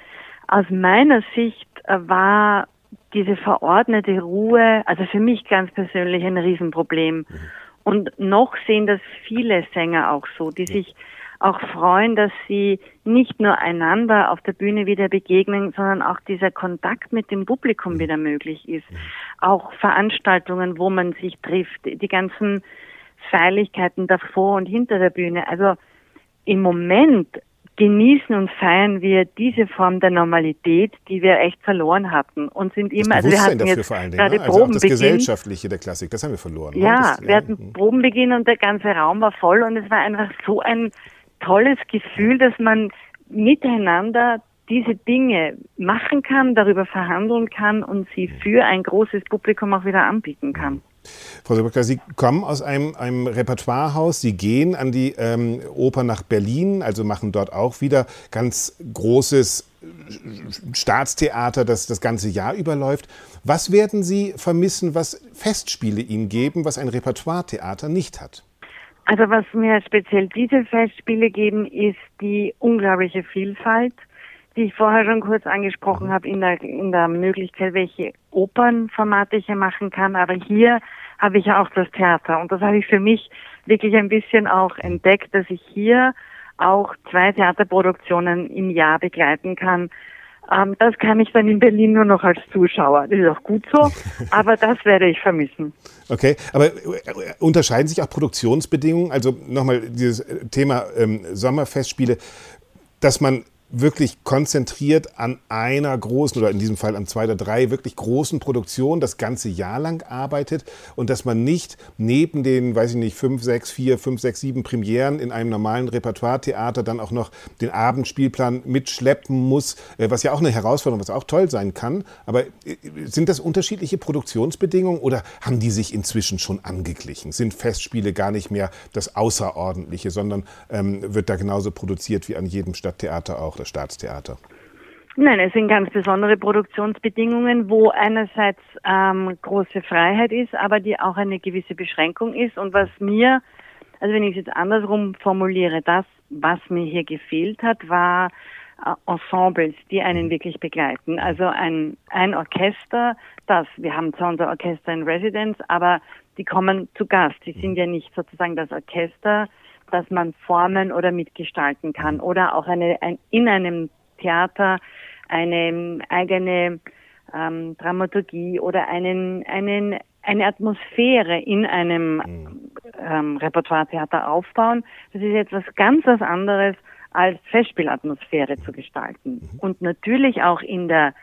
aus meiner Sicht war diese verordnete Ruhe, also für mich ganz persönlich ein Riesenproblem. Mhm. Und noch sehen das viele Sänger auch so, die sich auch freuen, dass sie nicht nur einander auf der Bühne wieder begegnen, sondern auch dieser Kontakt mit dem Publikum wieder möglich ist. Auch Veranstaltungen, wo man sich trifft, die ganzen Feierlichkeiten davor und hinter der Bühne. Also im Moment genießen und feiern wir diese Form der Normalität, die wir echt verloren hatten und sind immer, das also wir hatten dafür jetzt vor allen Dingen, gerade ne? also auch das Probenbeginn. Gesellschaftliche der Klassik, das haben wir verloren. Ja, das, wir hatten Probenbeginn und der ganze Raum war voll und es war einfach so ein tolles Gefühl, dass man miteinander diese Dinge machen kann, darüber verhandeln kann und sie für ein großes Publikum auch wieder anbieten kann. Frau Sobotka, Sie kommen aus einem, einem Repertoirehaus, Sie gehen an die ähm, Oper nach Berlin, also machen dort auch wieder ganz großes Staatstheater, das das ganze Jahr überläuft. Was werden Sie vermissen, was Festspiele Ihnen geben, was ein Repertoiretheater nicht hat? Also was mir speziell diese Festspiele geben, ist die unglaubliche Vielfalt, die ich vorher schon kurz angesprochen habe, in der, in der Möglichkeit, welche Opernformate ich hier machen kann. Aber hier habe ich ja auch das Theater. Und das habe ich für mich wirklich ein bisschen auch entdeckt, dass ich hier auch zwei Theaterproduktionen im Jahr begleiten kann. Ähm, das kann ich dann in Berlin nur noch als Zuschauer. Das ist auch gut so, aber das werde ich vermissen. Okay, aber äh, unterscheiden sich auch Produktionsbedingungen? Also nochmal dieses Thema ähm, Sommerfestspiele, dass man wirklich konzentriert an einer großen oder in diesem Fall an zwei oder drei wirklich großen Produktionen das ganze Jahr lang arbeitet und dass man nicht neben den, weiß ich nicht, fünf, sechs, vier, fünf, sechs, sieben Premieren in einem normalen Repertoire-Theater dann auch noch den Abendspielplan mitschleppen muss, äh, was ja auch eine Herausforderung, was auch toll sein kann. Aber äh, sind das unterschiedliche Produktionsbedingungen oder haben die sich inzwischen schon angeglichen? Sind Festspiele gar nicht mehr das Außerordentliche, sondern ähm, wird da genauso produziert wie an jedem Stadttheater auch? Das Staatstheater? Nein, es sind ganz besondere Produktionsbedingungen, wo einerseits ähm, große Freiheit ist, aber die auch eine gewisse Beschränkung ist. Und was mir, also wenn ich es jetzt andersrum formuliere, das, was mir hier gefehlt hat, war äh, Ensembles, die einen wirklich begleiten. Also ein, ein Orchester, das, wir haben zwar unser Orchester in Residence, aber die kommen zu Gast. Die sind ja nicht sozusagen das Orchester, dass man formen oder mitgestalten kann oder auch eine, ein, in einem Theater eine eigene ähm, Dramaturgie oder einen, einen, eine Atmosphäre in einem mhm. ähm, Repertoiretheater aufbauen. Das ist etwas ganz was anderes als Festspielatmosphäre zu gestalten. Mhm. Und natürlich auch in der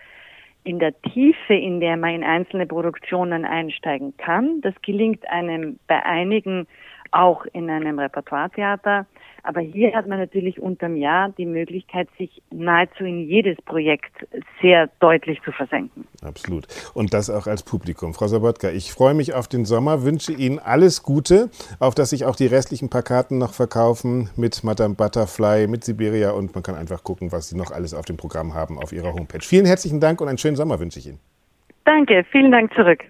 in der Tiefe, in der man in einzelne Produktionen einsteigen kann. Das gelingt einem bei einigen auch in einem Repertoiretheater. Aber hier hat man natürlich unterm Jahr die Möglichkeit, sich nahezu in jedes Projekt sehr deutlich zu versenken. Absolut. Und das auch als Publikum. Frau Sabotka, ich freue mich auf den Sommer, wünsche Ihnen alles Gute, auf dass sich auch die restlichen paar Karten noch verkaufen mit Madame Butterfly, mit Siberia und man kann einfach gucken, was Sie noch alles auf dem Programm haben auf Ihrer Homepage. Vielen herzlichen Dank und einen schönen Sommer wünsche ich Ihnen. Danke, vielen Dank zurück.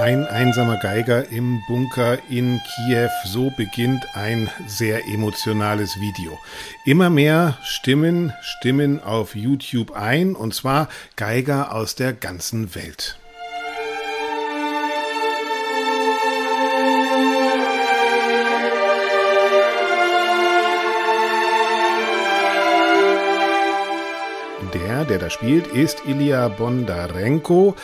Ein einsamer Geiger im Bunker in Kiew. So beginnt ein sehr emotionales Video. Immer mehr Stimmen stimmen auf YouTube ein, und zwar Geiger aus der ganzen Welt. Der, da spielt, ist Ilya Bondarenko.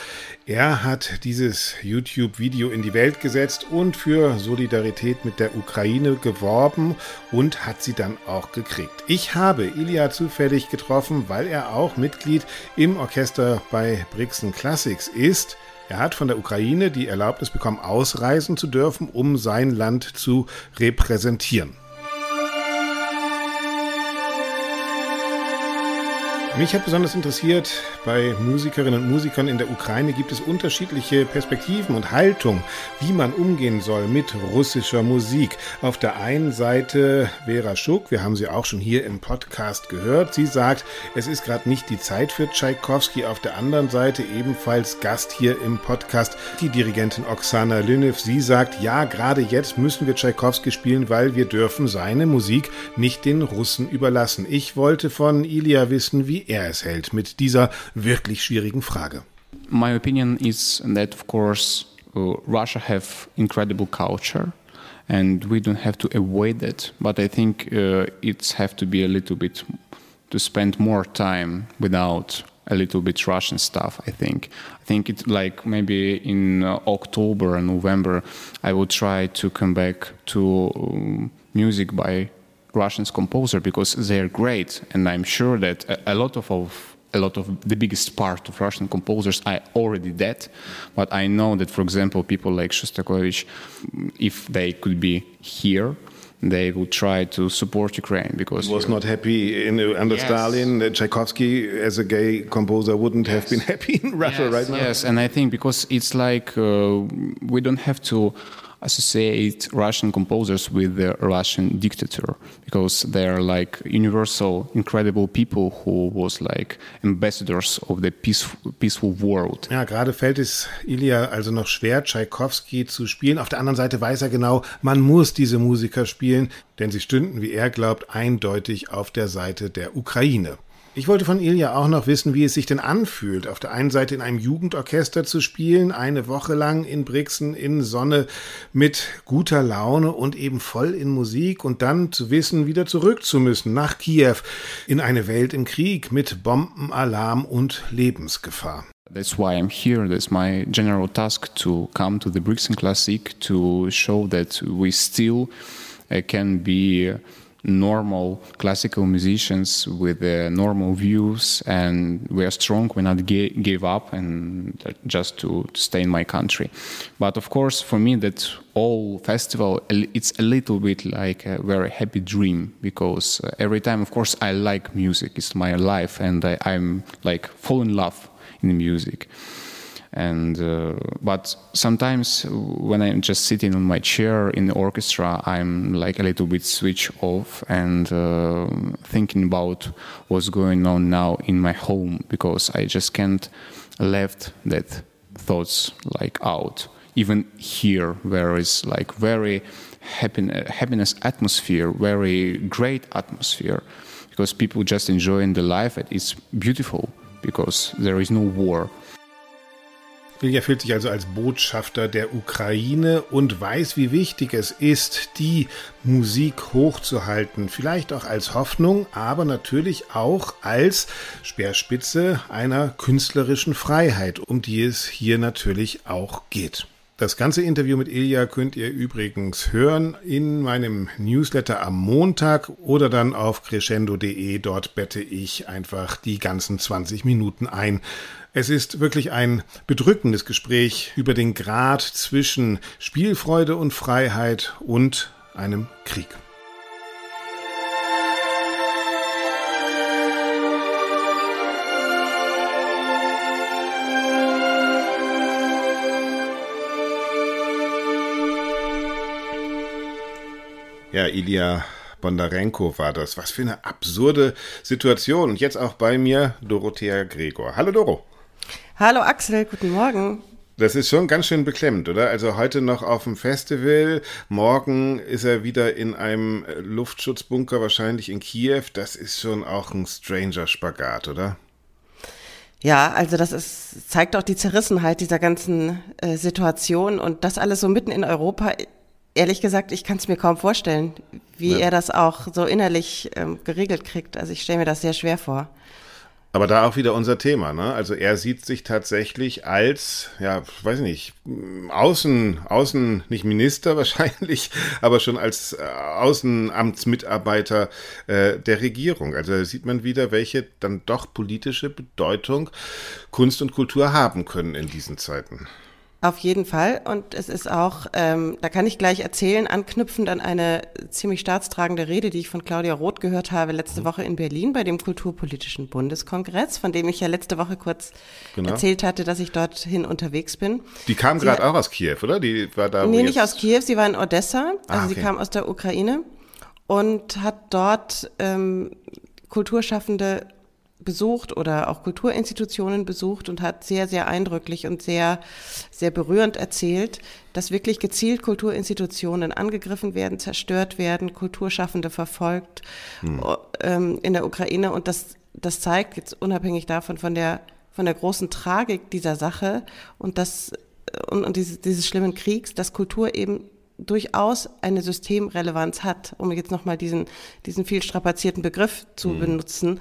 Er hat dieses YouTube-Video in die Welt gesetzt und für Solidarität mit der Ukraine geworben und hat sie dann auch gekriegt. Ich habe Ilya zufällig getroffen, weil er auch Mitglied im Orchester bei Brixen Classics ist. Er hat von der Ukraine die Erlaubnis bekommen, ausreisen zu dürfen, um sein Land zu repräsentieren. Mich hat besonders interessiert, bei Musikerinnen und Musikern in der Ukraine gibt es unterschiedliche Perspektiven und Haltung, wie man umgehen soll mit russischer Musik. Auf der einen Seite Vera Schuck, wir haben sie auch schon hier im Podcast gehört. Sie sagt, es ist gerade nicht die Zeit für Tschaikowski. Auf der anderen Seite ebenfalls Gast hier im Podcast die Dirigentin Oksana Lynev. Sie sagt, ja, gerade jetzt müssen wir Tschaikowski spielen, weil wir dürfen seine Musik nicht den Russen überlassen. Ich wollte von Ilya wissen, wie er es hält mit dieser wirklich schwierigen Frage. My opinion is that of course uh, Russia have incredible culture and we don't have to avoid it but I think uh, it's have to be a little bit to spend more time without a little bit Russian stuff. I think. I think it like maybe in uh, October and November, I will try to come back to um, music by Russian composer because they're great, and I'm sure that a, a lot of, of a lot of the biggest part of Russian composers are already dead. but I know that, for example, people like Shostakovich, if they could be here, they would try to support Ukraine because he was not happy in, under yes. Stalin. Tchaikovsky, as a gay composer, wouldn't yes. have been happy in Russia yes, right now. Yes, and I think because it's like uh, we don't have to associate Russian composers with the Russian dictator because they're like universal, incredible people who was like ambassadors of the peaceful, peaceful world. Ja, gerade fällt es Ilya also noch schwer, Tchaikovsky zu spielen. Auf der anderen Seite weiß er genau, man muss diese Musiker spielen, denn sie stünden, wie er glaubt, eindeutig auf der Seite der Ukraine. Ich wollte von Ilja auch noch wissen, wie es sich denn anfühlt, auf der einen Seite in einem Jugendorchester zu spielen, eine Woche lang in Brixen in Sonne mit guter Laune und eben voll in Musik und dann zu wissen, wieder zurück zu müssen nach Kiew in eine Welt im Krieg mit Bombenalarm und Lebensgefahr. That's why I'm here. That's my general task to come to the Brixen Classic to show that we still uh, can be normal classical musicians with uh, normal views, and we are strong. We not ga- give up and just to, to, stay in my country. But of course, for me, that all festival it's a little bit like a very happy dream because uh, every time, of course, I like music. It's my life, and I, I'm like fall in love in music and uh, but sometimes when i'm just sitting on my chair in the orchestra i'm like a little bit switch off and uh, thinking about what's going on now in my home because i just can't left that thoughts like out. Even here where it's like very happiness atmosphere very great atmosphere because people just enjoying the life it's beautiful because there is no war Ilja fühlt sich also als Botschafter der Ukraine und weiß, wie wichtig es ist, die Musik hochzuhalten. Vielleicht auch als Hoffnung, aber natürlich auch als Speerspitze einer künstlerischen Freiheit, um die es hier natürlich auch geht. Das ganze Interview mit Ilja könnt ihr übrigens hören in meinem Newsletter am Montag oder dann auf crescendo.de. Dort bette ich einfach die ganzen 20 Minuten ein. Es ist wirklich ein bedrückendes Gespräch über den Grad zwischen Spielfreude und Freiheit und einem Krieg. Ja, Ilya Bondarenko war das. Was für eine absurde Situation. Und jetzt auch bei mir Dorothea Gregor. Hallo Doro. Hallo Axel, guten Morgen. Das ist schon ganz schön beklemmend, oder? Also heute noch auf dem Festival, morgen ist er wieder in einem Luftschutzbunker, wahrscheinlich in Kiew. Das ist schon auch ein stranger Spagat, oder? Ja, also das ist, zeigt auch die Zerrissenheit dieser ganzen äh, Situation und das alles so mitten in Europa. Ehrlich gesagt, ich kann es mir kaum vorstellen, wie ja. er das auch so innerlich ähm, geregelt kriegt. Also ich stelle mir das sehr schwer vor. Aber da auch wieder unser Thema, ne? Also er sieht sich tatsächlich als, ja, weiß nicht, Außen, Außen, nicht Minister wahrscheinlich, aber schon als äh, Außenamtsmitarbeiter äh, der Regierung. Also da sieht man wieder, welche dann doch politische Bedeutung Kunst und Kultur haben können in diesen Zeiten. Auf jeden Fall. Und es ist auch, ähm, da kann ich gleich erzählen, anknüpfend an eine ziemlich staatstragende Rede, die ich von Claudia Roth gehört habe letzte Woche in Berlin bei dem Kulturpolitischen Bundeskongress, von dem ich ja letzte Woche kurz genau. erzählt hatte, dass ich dorthin unterwegs bin. Die kam gerade auch aus Kiew, oder? Die war da. Nee, nicht aus Kiew, sie war in Odessa, also ah, okay. sie kam aus der Ukraine und hat dort ähm, Kulturschaffende besucht oder auch Kulturinstitutionen besucht und hat sehr, sehr eindrücklich und sehr, sehr berührend erzählt, dass wirklich gezielt Kulturinstitutionen angegriffen werden, zerstört werden, Kulturschaffende verfolgt hm. ähm, in der Ukraine. Und das, das zeigt jetzt unabhängig davon von der, von der großen Tragik dieser Sache und das, und, und dieses, dieses schlimmen Kriegs, dass Kultur eben durchaus eine Systemrelevanz hat, um jetzt nochmal diesen, diesen viel strapazierten Begriff zu hm. benutzen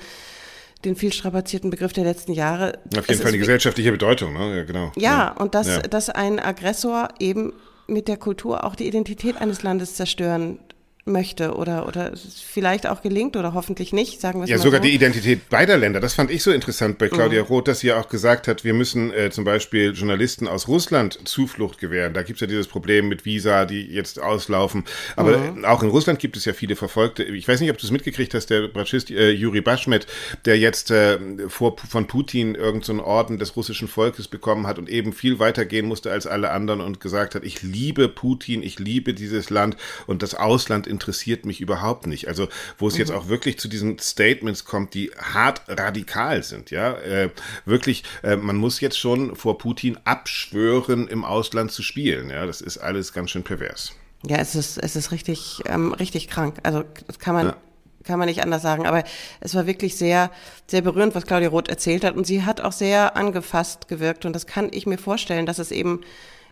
den viel strapazierten Begriff der letzten Jahre. Auf jeden Fall die gesellschaftliche Bedeutung, ne? Ja, genau. Ja, ja. und dass, ja. dass ein Aggressor eben mit der Kultur auch die Identität eines Landes zerstören möchte oder, oder vielleicht auch gelingt oder hoffentlich nicht, sagen wir es ja, mal sogar so. die Identität beider Länder. Das fand ich so interessant bei Claudia mhm. Roth, dass sie ja auch gesagt hat, wir müssen äh, zum Beispiel Journalisten aus Russland Zuflucht gewähren. Da gibt es ja dieses Problem mit Visa, die jetzt auslaufen. Aber mhm. auch in Russland gibt es ja viele Verfolgte. Ich weiß nicht, ob du es mitgekriegt hast, der Bratschist äh, Juri Bashmet, der jetzt äh, vor, von Putin irgendeinen so Orden des russischen Volkes bekommen hat und eben viel weiter gehen musste als alle anderen und gesagt hat, ich liebe Putin, ich liebe dieses Land und das Ausland interessiert mich überhaupt nicht. Also wo es mhm. jetzt auch wirklich zu diesen Statements kommt, die hart radikal sind, ja, äh, wirklich, äh, man muss jetzt schon vor Putin abschwören, im Ausland zu spielen, ja, das ist alles ganz schön pervers. Ja, es ist, es ist richtig, ähm, richtig krank. Also das kann man, ja. kann man nicht anders sagen. Aber es war wirklich sehr, sehr berührend, was Claudia Roth erzählt hat. Und sie hat auch sehr angefasst gewirkt. Und das kann ich mir vorstellen, dass es eben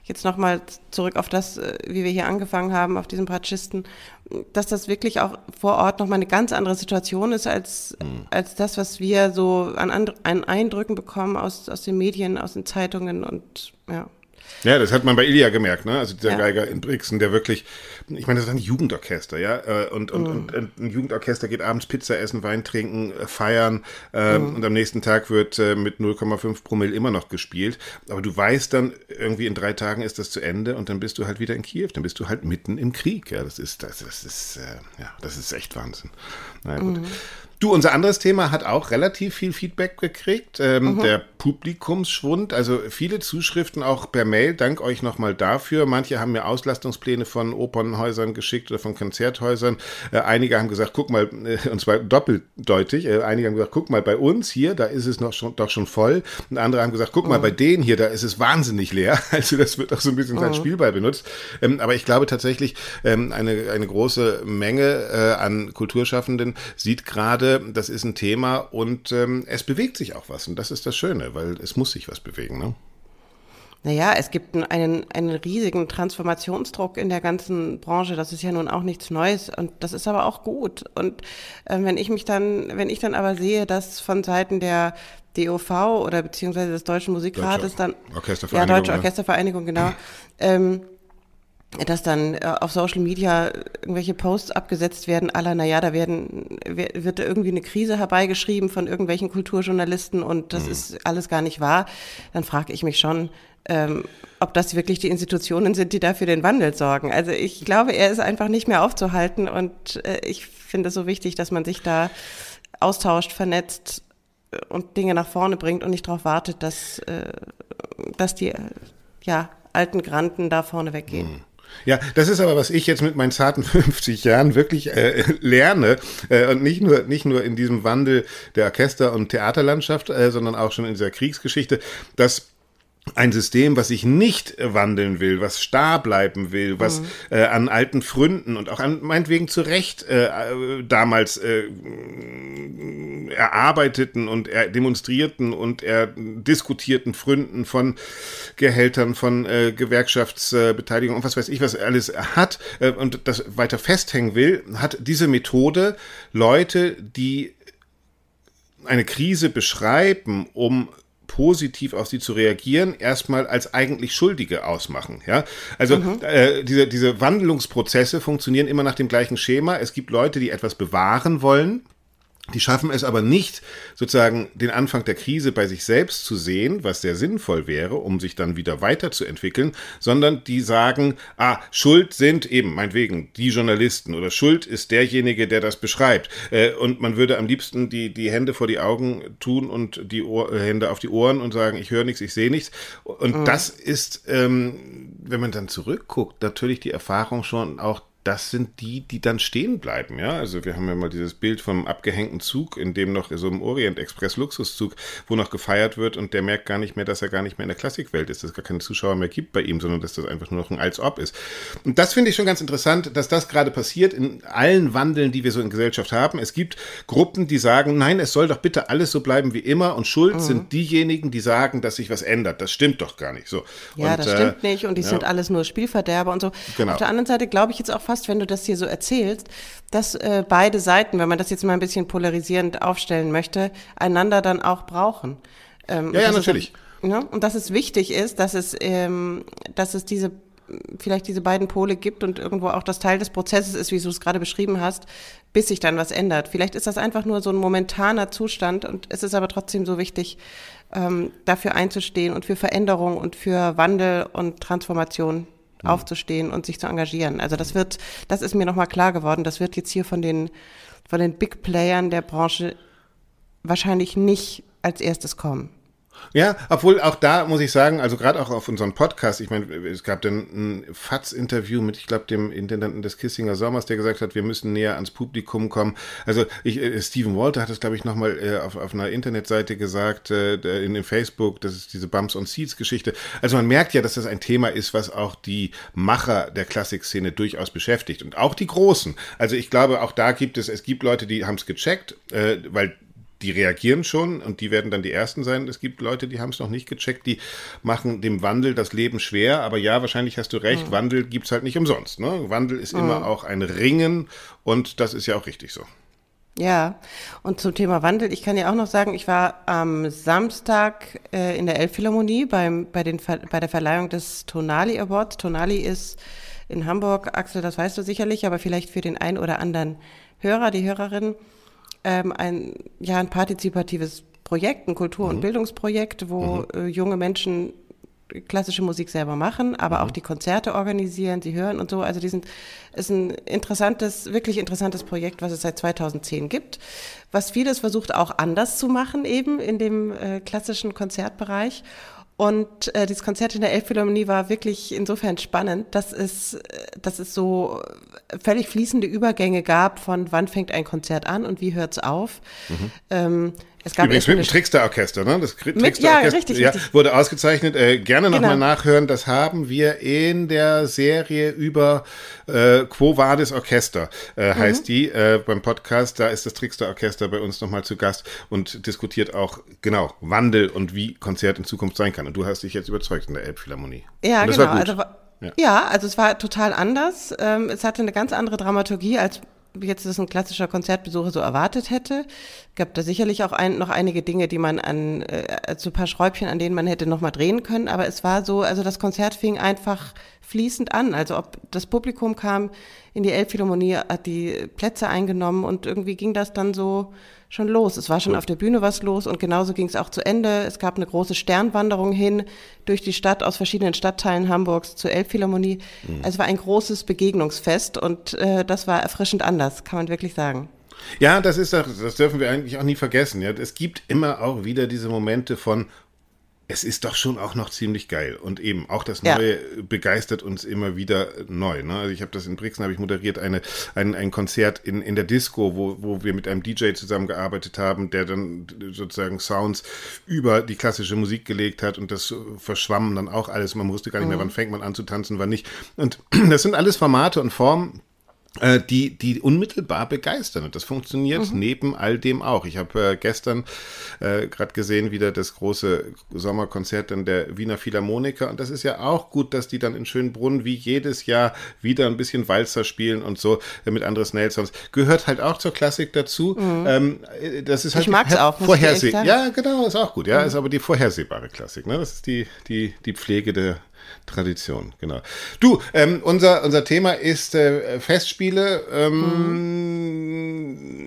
jetzt nochmal zurück auf das, äh, wie wir hier angefangen haben, auf diesen Bratschisten, dass das wirklich auch vor Ort nochmal eine ganz andere Situation ist als, mhm. als das, was wir so an, an Eindrücken bekommen aus, aus den Medien, aus den Zeitungen und ja. Ja, das hat man bei Ilya gemerkt, ne? Also dieser ja. Geiger in Brixen, der wirklich, ich meine, das war ein Jugendorchester, ja. Äh, und, und, mhm. und, ein Jugendorchester geht abends Pizza essen, Wein trinken, äh, feiern mhm. und am nächsten Tag wird äh, mit 0,5 Promille immer noch gespielt. Aber du weißt dann, irgendwie in drei Tagen ist das zu Ende und dann bist du halt wieder in Kiew, dann bist du halt mitten im Krieg. Ja, das ist, das, das ist, ja, das ist echt Wahnsinn. Na gut. Mhm. Du, unser anderes Thema hat auch relativ viel Feedback gekriegt. Ähm, mhm. Der Publikumsschwund, also viele Zuschriften auch per Mail. Dank euch nochmal dafür. Manche haben mir Auslastungspläne von Opernhäusern geschickt oder von Konzerthäusern. Äh, einige haben gesagt, guck mal, äh, und zwar doppeldeutig. Äh, einige haben gesagt, guck mal, bei uns hier, da ist es noch schon, doch schon voll. Und andere haben gesagt, guck mhm. mal, bei denen hier, da ist es wahnsinnig leer. Also das wird auch so ein bisschen mhm. als Spielball benutzt. Ähm, aber ich glaube tatsächlich, ähm, eine, eine große Menge äh, an Kulturschaffenden sieht gerade, das ist ein Thema und ähm, es bewegt sich auch was. Und das ist das Schöne, weil es muss sich was bewegen. Ne? Naja, es gibt einen, einen riesigen Transformationsdruck in der ganzen Branche. Das ist ja nun auch nichts Neues und das ist aber auch gut. Und äh, wenn ich mich dann, wenn ich dann aber sehe, dass von Seiten der DOV oder beziehungsweise des Deutschen Musikrates Deutsche dann, Orchestervereinigung, ja, Deutsche Orchestervereinigung, genau, ähm, dass dann äh, auf Social Media irgendwelche Posts abgesetzt werden, aller, naja, da werden, wird irgendwie eine Krise herbeigeschrieben von irgendwelchen Kulturjournalisten und das mhm. ist alles gar nicht wahr, dann frage ich mich schon, ähm, ob das wirklich die Institutionen sind, die dafür den Wandel sorgen. Also ich glaube, er ist einfach nicht mehr aufzuhalten und äh, ich finde es so wichtig, dass man sich da austauscht, vernetzt äh, und Dinge nach vorne bringt und nicht darauf wartet, dass, äh, dass die ja, alten Granten da vorne weggehen. Mhm. Ja, das ist aber, was ich jetzt mit meinen zarten 50 Jahren wirklich äh, lerne äh, und nicht nur, nicht nur in diesem Wandel der Orchester- und Theaterlandschaft, äh, sondern auch schon in dieser Kriegsgeschichte, dass ein System, was sich nicht wandeln will, was starr bleiben will, was mhm. äh, an alten Fründen und auch an meinetwegen zu Recht äh, damals äh, erarbeiteten und er demonstrierten und er diskutierten Fründen von Gehältern, von äh, Gewerkschaftsbeteiligung und was weiß ich, was er alles hat äh, und das weiter festhängen will, hat diese Methode Leute, die eine Krise beschreiben, um positiv auf sie zu reagieren, erstmal als eigentlich Schuldige ausmachen. Ja, also mhm. äh, diese diese Wandlungsprozesse funktionieren immer nach dem gleichen Schema. Es gibt Leute, die etwas bewahren wollen die schaffen es aber nicht, sozusagen den Anfang der Krise bei sich selbst zu sehen, was sehr sinnvoll wäre, um sich dann wieder weiterzuentwickeln, sondern die sagen, ah, Schuld sind eben, meinetwegen, die Journalisten oder Schuld ist derjenige, der das beschreibt. Äh, und man würde am liebsten die, die Hände vor die Augen tun und die Ohr, äh, Hände auf die Ohren und sagen, ich höre nichts, ich sehe nichts. Und mhm. das ist, ähm, wenn man dann zurückguckt, natürlich die Erfahrung schon auch das sind die, die dann stehen bleiben, ja. Also wir haben ja mal dieses Bild vom abgehängten Zug, in dem noch so im Orient Express Luxuszug, wo noch gefeiert wird und der merkt gar nicht mehr, dass er gar nicht mehr in der Klassikwelt ist, dass es gar keine Zuschauer mehr gibt bei ihm, sondern dass das einfach nur noch ein Als-Ob ist. Und das finde ich schon ganz interessant, dass das gerade passiert in allen Wandeln, die wir so in Gesellschaft haben. Es gibt Gruppen, die sagen, nein, es soll doch bitte alles so bleiben wie immer und schuld mhm. sind diejenigen, die sagen, dass sich was ändert. Das stimmt doch gar nicht so. Ja, und, das stimmt äh, nicht und die ja. sind alles nur Spielverderber und so. Genau. Auf der anderen Seite glaube ich jetzt auch fast fast, wenn du das hier so erzählst, dass äh, beide Seiten, wenn man das jetzt mal ein bisschen polarisierend aufstellen möchte, einander dann auch brauchen. Ähm, ja, ja, natürlich. Dann, ne? Und dass es wichtig ist, dass es, ähm, dass es diese vielleicht diese beiden Pole gibt und irgendwo auch das Teil des Prozesses ist, wie du es gerade beschrieben hast, bis sich dann was ändert. Vielleicht ist das einfach nur so ein momentaner Zustand und es ist aber trotzdem so wichtig, ähm, dafür einzustehen und für Veränderung und für Wandel und Transformation mhm. aufzustehen und sich zu engagieren. Also das wird, das ist mir nochmal klar geworden, das wird jetzt hier von den, von den Big Playern der Branche wahrscheinlich nicht als erstes kommen. Ja, obwohl auch da muss ich sagen, also gerade auch auf unserem Podcast, ich meine, es gab dann ein FATS-Interview mit, ich glaube, dem Intendanten des Kissinger Sommers, der gesagt hat, wir müssen näher ans Publikum kommen. Also ich, äh, Stephen Walter hat es, glaube ich, nochmal äh, auf, auf einer Internetseite gesagt, äh, in dem Facebook, das ist diese Bumps on Seats Geschichte. Also man merkt ja, dass das ein Thema ist, was auch die Macher der Klassikszene durchaus beschäftigt und auch die Großen. Also ich glaube, auch da gibt es, es gibt Leute, die haben es gecheckt, äh, weil die reagieren schon und die werden dann die Ersten sein. Es gibt Leute, die haben es noch nicht gecheckt, die machen dem Wandel das Leben schwer. Aber ja, wahrscheinlich hast du recht, mhm. Wandel es halt nicht umsonst. Ne? Wandel ist mhm. immer auch ein Ringen und das ist ja auch richtig so. Ja, und zum Thema Wandel, ich kann ja auch noch sagen, ich war am Samstag äh, in der Elbphilharmonie beim, bei, den, bei der Verleihung des Tonali Awards. Tonali ist in Hamburg, Axel, das weißt du sicherlich, aber vielleicht für den einen oder anderen Hörer, die Hörerin, ähm, ein, ja, ein partizipatives Projekt, ein Kultur- und mhm. Bildungsprojekt, wo mhm. äh, junge Menschen klassische Musik selber machen, aber mhm. auch die Konzerte organisieren, sie hören und so. Also die sind, ist ein interessantes, wirklich interessantes Projekt, was es seit 2010 gibt, was vieles versucht auch anders zu machen eben in dem äh, klassischen Konzertbereich. Und äh, dieses Konzert in der Elbphilharmonie war wirklich insofern spannend, dass es, dass es so völlig fließende Übergänge gab von wann fängt ein Konzert an und wie hört's auf. Mhm. Ähm, es gab Übrigens mit dem Trickster-Orchester, ne? Das Trickster-Orchester ja, richtig, ja, wurde ausgezeichnet. Äh, gerne nochmal genau. nachhören. Das haben wir in der Serie über äh, Quo Vadis Orchester, äh, mhm. heißt die, äh, beim Podcast. Da ist das Trickster-Orchester bei uns nochmal zu Gast und diskutiert auch, genau, Wandel und wie Konzert in Zukunft sein kann. Und du hast dich jetzt überzeugt in der Elbphilharmonie. Ja, genau. Also, ja. ja. also es war total anders. Ähm, es hatte eine ganz andere Dramaturgie als jetzt das ein klassischer Konzertbesucher so erwartet hätte. Gab da sicherlich auch ein, noch einige Dinge, die man an, äh, so ein paar Schräubchen, an denen man hätte nochmal drehen können. Aber es war so, also das Konzert fing einfach fließend an. Also ob das Publikum kam in die Elbphilharmonie, hat die Plätze eingenommen und irgendwie ging das dann so schon los. Es war schon auf der Bühne was los und genauso ging es auch zu Ende. Es gab eine große Sternwanderung hin durch die Stadt aus verschiedenen Stadtteilen Hamburgs zur Elbphilharmonie. Mhm. Also es war ein großes Begegnungsfest und äh, das war erfrischend anders, kann man wirklich sagen. Ja, das ist das dürfen wir eigentlich auch nie vergessen. Ja, es gibt immer auch wieder diese Momente von es ist doch schon auch noch ziemlich geil. Und eben auch das Neue ja. begeistert uns immer wieder neu. Ne? Also ich habe das in Brixen, habe ich moderiert, eine, ein, ein Konzert in, in der Disco, wo, wo wir mit einem DJ zusammengearbeitet haben, der dann sozusagen Sounds über die klassische Musik gelegt hat und das verschwamm dann auch alles. Man wusste gar nicht mehr, mhm. wann fängt man an zu tanzen, wann nicht. Und das sind alles Formate und Formen, die, die unmittelbar begeistern. Und das funktioniert mhm. neben all dem auch. Ich habe äh, gestern äh, gerade gesehen, wieder das große Sommerkonzert in der Wiener Philharmoniker. Und das ist ja auch gut, dass die dann in Schönbrunn wie jedes Jahr wieder ein bisschen Walzer spielen und so äh, mit Andres Nelsons. Gehört halt auch zur Klassik dazu. Mhm. Ähm, äh, das ist halt ich mag's auch, vorhersehbar. Ja, genau, ist auch gut. Ja, mhm. ist aber die vorhersehbare Klassik. Ne? Das ist die, die, die Pflege der Tradition, genau. Du, ähm, unser, unser Thema ist äh, Festspiele. Ähm,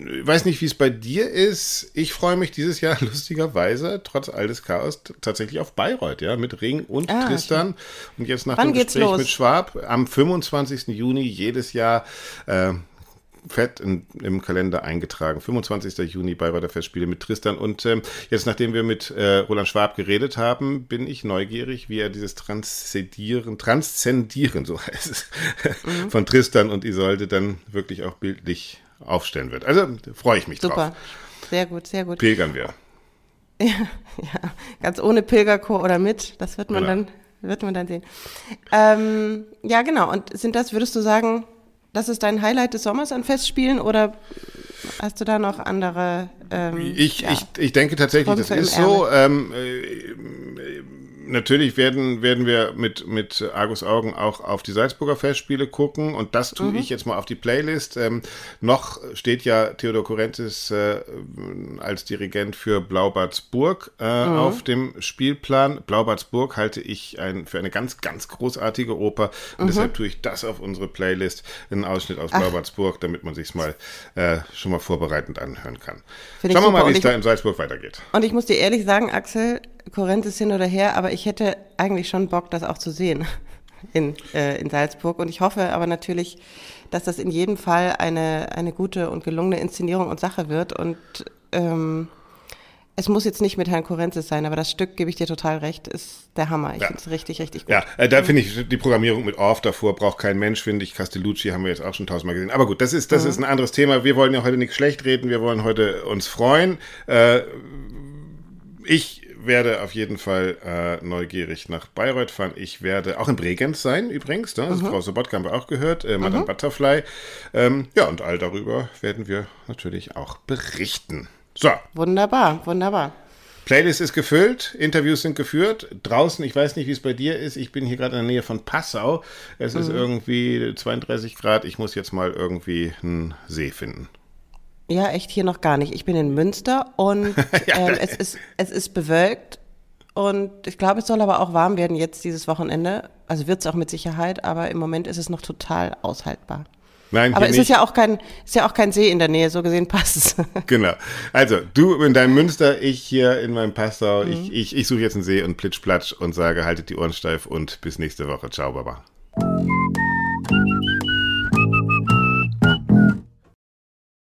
mhm. Weiß nicht, wie es bei dir ist. Ich freue mich dieses Jahr lustigerweise, trotz all des Chaos, tatsächlich auf Bayreuth, ja, mit Ring und ah, Tristan. Okay. Und jetzt nach Wann dem Gespräch los? mit Schwab am 25. Juni jedes Jahr äh, fett in, im Kalender eingetragen. 25. Juni Bayreuther Festspiele mit Tristan. Und ähm, jetzt, nachdem wir mit äh, Roland Schwab geredet haben, bin ich neugierig, wie er dieses Transzendieren, Transzendieren, so heißt es, mhm. von Tristan und Isolde dann wirklich auch bildlich aufstellen wird. Also freue ich mich Super. drauf. Super. Sehr gut, sehr gut. Pilgern wir. Ja, ja, ganz ohne Pilgerchor oder mit, das wird man genau. dann wird man dann sehen. Ähm, ja, genau. Und sind das, würdest du sagen, das ist dein Highlight des Sommers an Festspielen oder hast du da noch andere? Ähm, ich, ja, ich, ich denke tatsächlich, das ist so. Ähm, äh, natürlich werden, werden wir mit, mit Argus Augen auch auf die Salzburger Festspiele gucken und das tue mhm. ich jetzt mal auf die Playlist. Ähm, noch steht ja Theodor Kurentis äh, als Dirigent für Blaubartsburg äh, mhm. auf dem Spielplan. Blaubartsburg halte ich ein, für eine ganz, ganz großartige Oper und mhm. deshalb tue ich das auf unsere Playlist, einen Ausschnitt aus Ach. Blaubartsburg, damit man sich mal äh, schon mal vorbereitend anhören kann. Find Schauen wir mal, wie es da in Salzburg weitergeht. Und ich muss dir ehrlich sagen, Axel, Korinth hin oder her, aber ich hätte eigentlich schon Bock, das auch zu sehen in, äh, in Salzburg. Und ich hoffe aber natürlich, dass das in jedem Fall eine, eine gute und gelungene Inszenierung und Sache wird. Und ähm, es muss jetzt nicht mit Herrn Korenzis sein, aber das Stück, gebe ich dir total recht, ist der Hammer. Ich ja. finde es richtig, richtig gut. Ja, äh, da finde ich die Programmierung mit Orff davor braucht kein Mensch, finde ich. Castellucci haben wir jetzt auch schon tausendmal gesehen. Aber gut, das ist, das mhm. ist ein anderes Thema. Wir wollen ja heute nicht schlecht reden, wir wollen heute uns freuen. Äh, ich werde auf jeden Fall äh, neugierig nach Bayreuth fahren. Ich werde auch in Bregenz sein, übrigens. Ne? Also mhm. Frau Sobotka haben wir auch gehört. Äh, Madame mhm. Butterfly. Ähm, ja, und all darüber werden wir natürlich auch berichten. So. Wunderbar, wunderbar. Playlist ist gefüllt, Interviews sind geführt. Draußen, ich weiß nicht, wie es bei dir ist. Ich bin hier gerade in der Nähe von Passau. Es mhm. ist irgendwie 32 Grad. Ich muss jetzt mal irgendwie einen See finden. Ja, echt hier noch gar nicht. Ich bin in Münster und ja, ähm, es, ist, es ist bewölkt und ich glaube, es soll aber auch warm werden jetzt dieses Wochenende. Also wird es auch mit Sicherheit, aber im Moment ist es noch total aushaltbar. Nein, aber es nicht. ist ja auch kein, ist ja auch kein See in der Nähe, so gesehen passt es. Genau. Also, du in deinem Münster, ich hier in meinem Passau. Mhm. Ich, ich, ich suche jetzt einen See und plitsch platsch und sage, haltet die Ohren steif und bis nächste Woche. Ciao, Baba.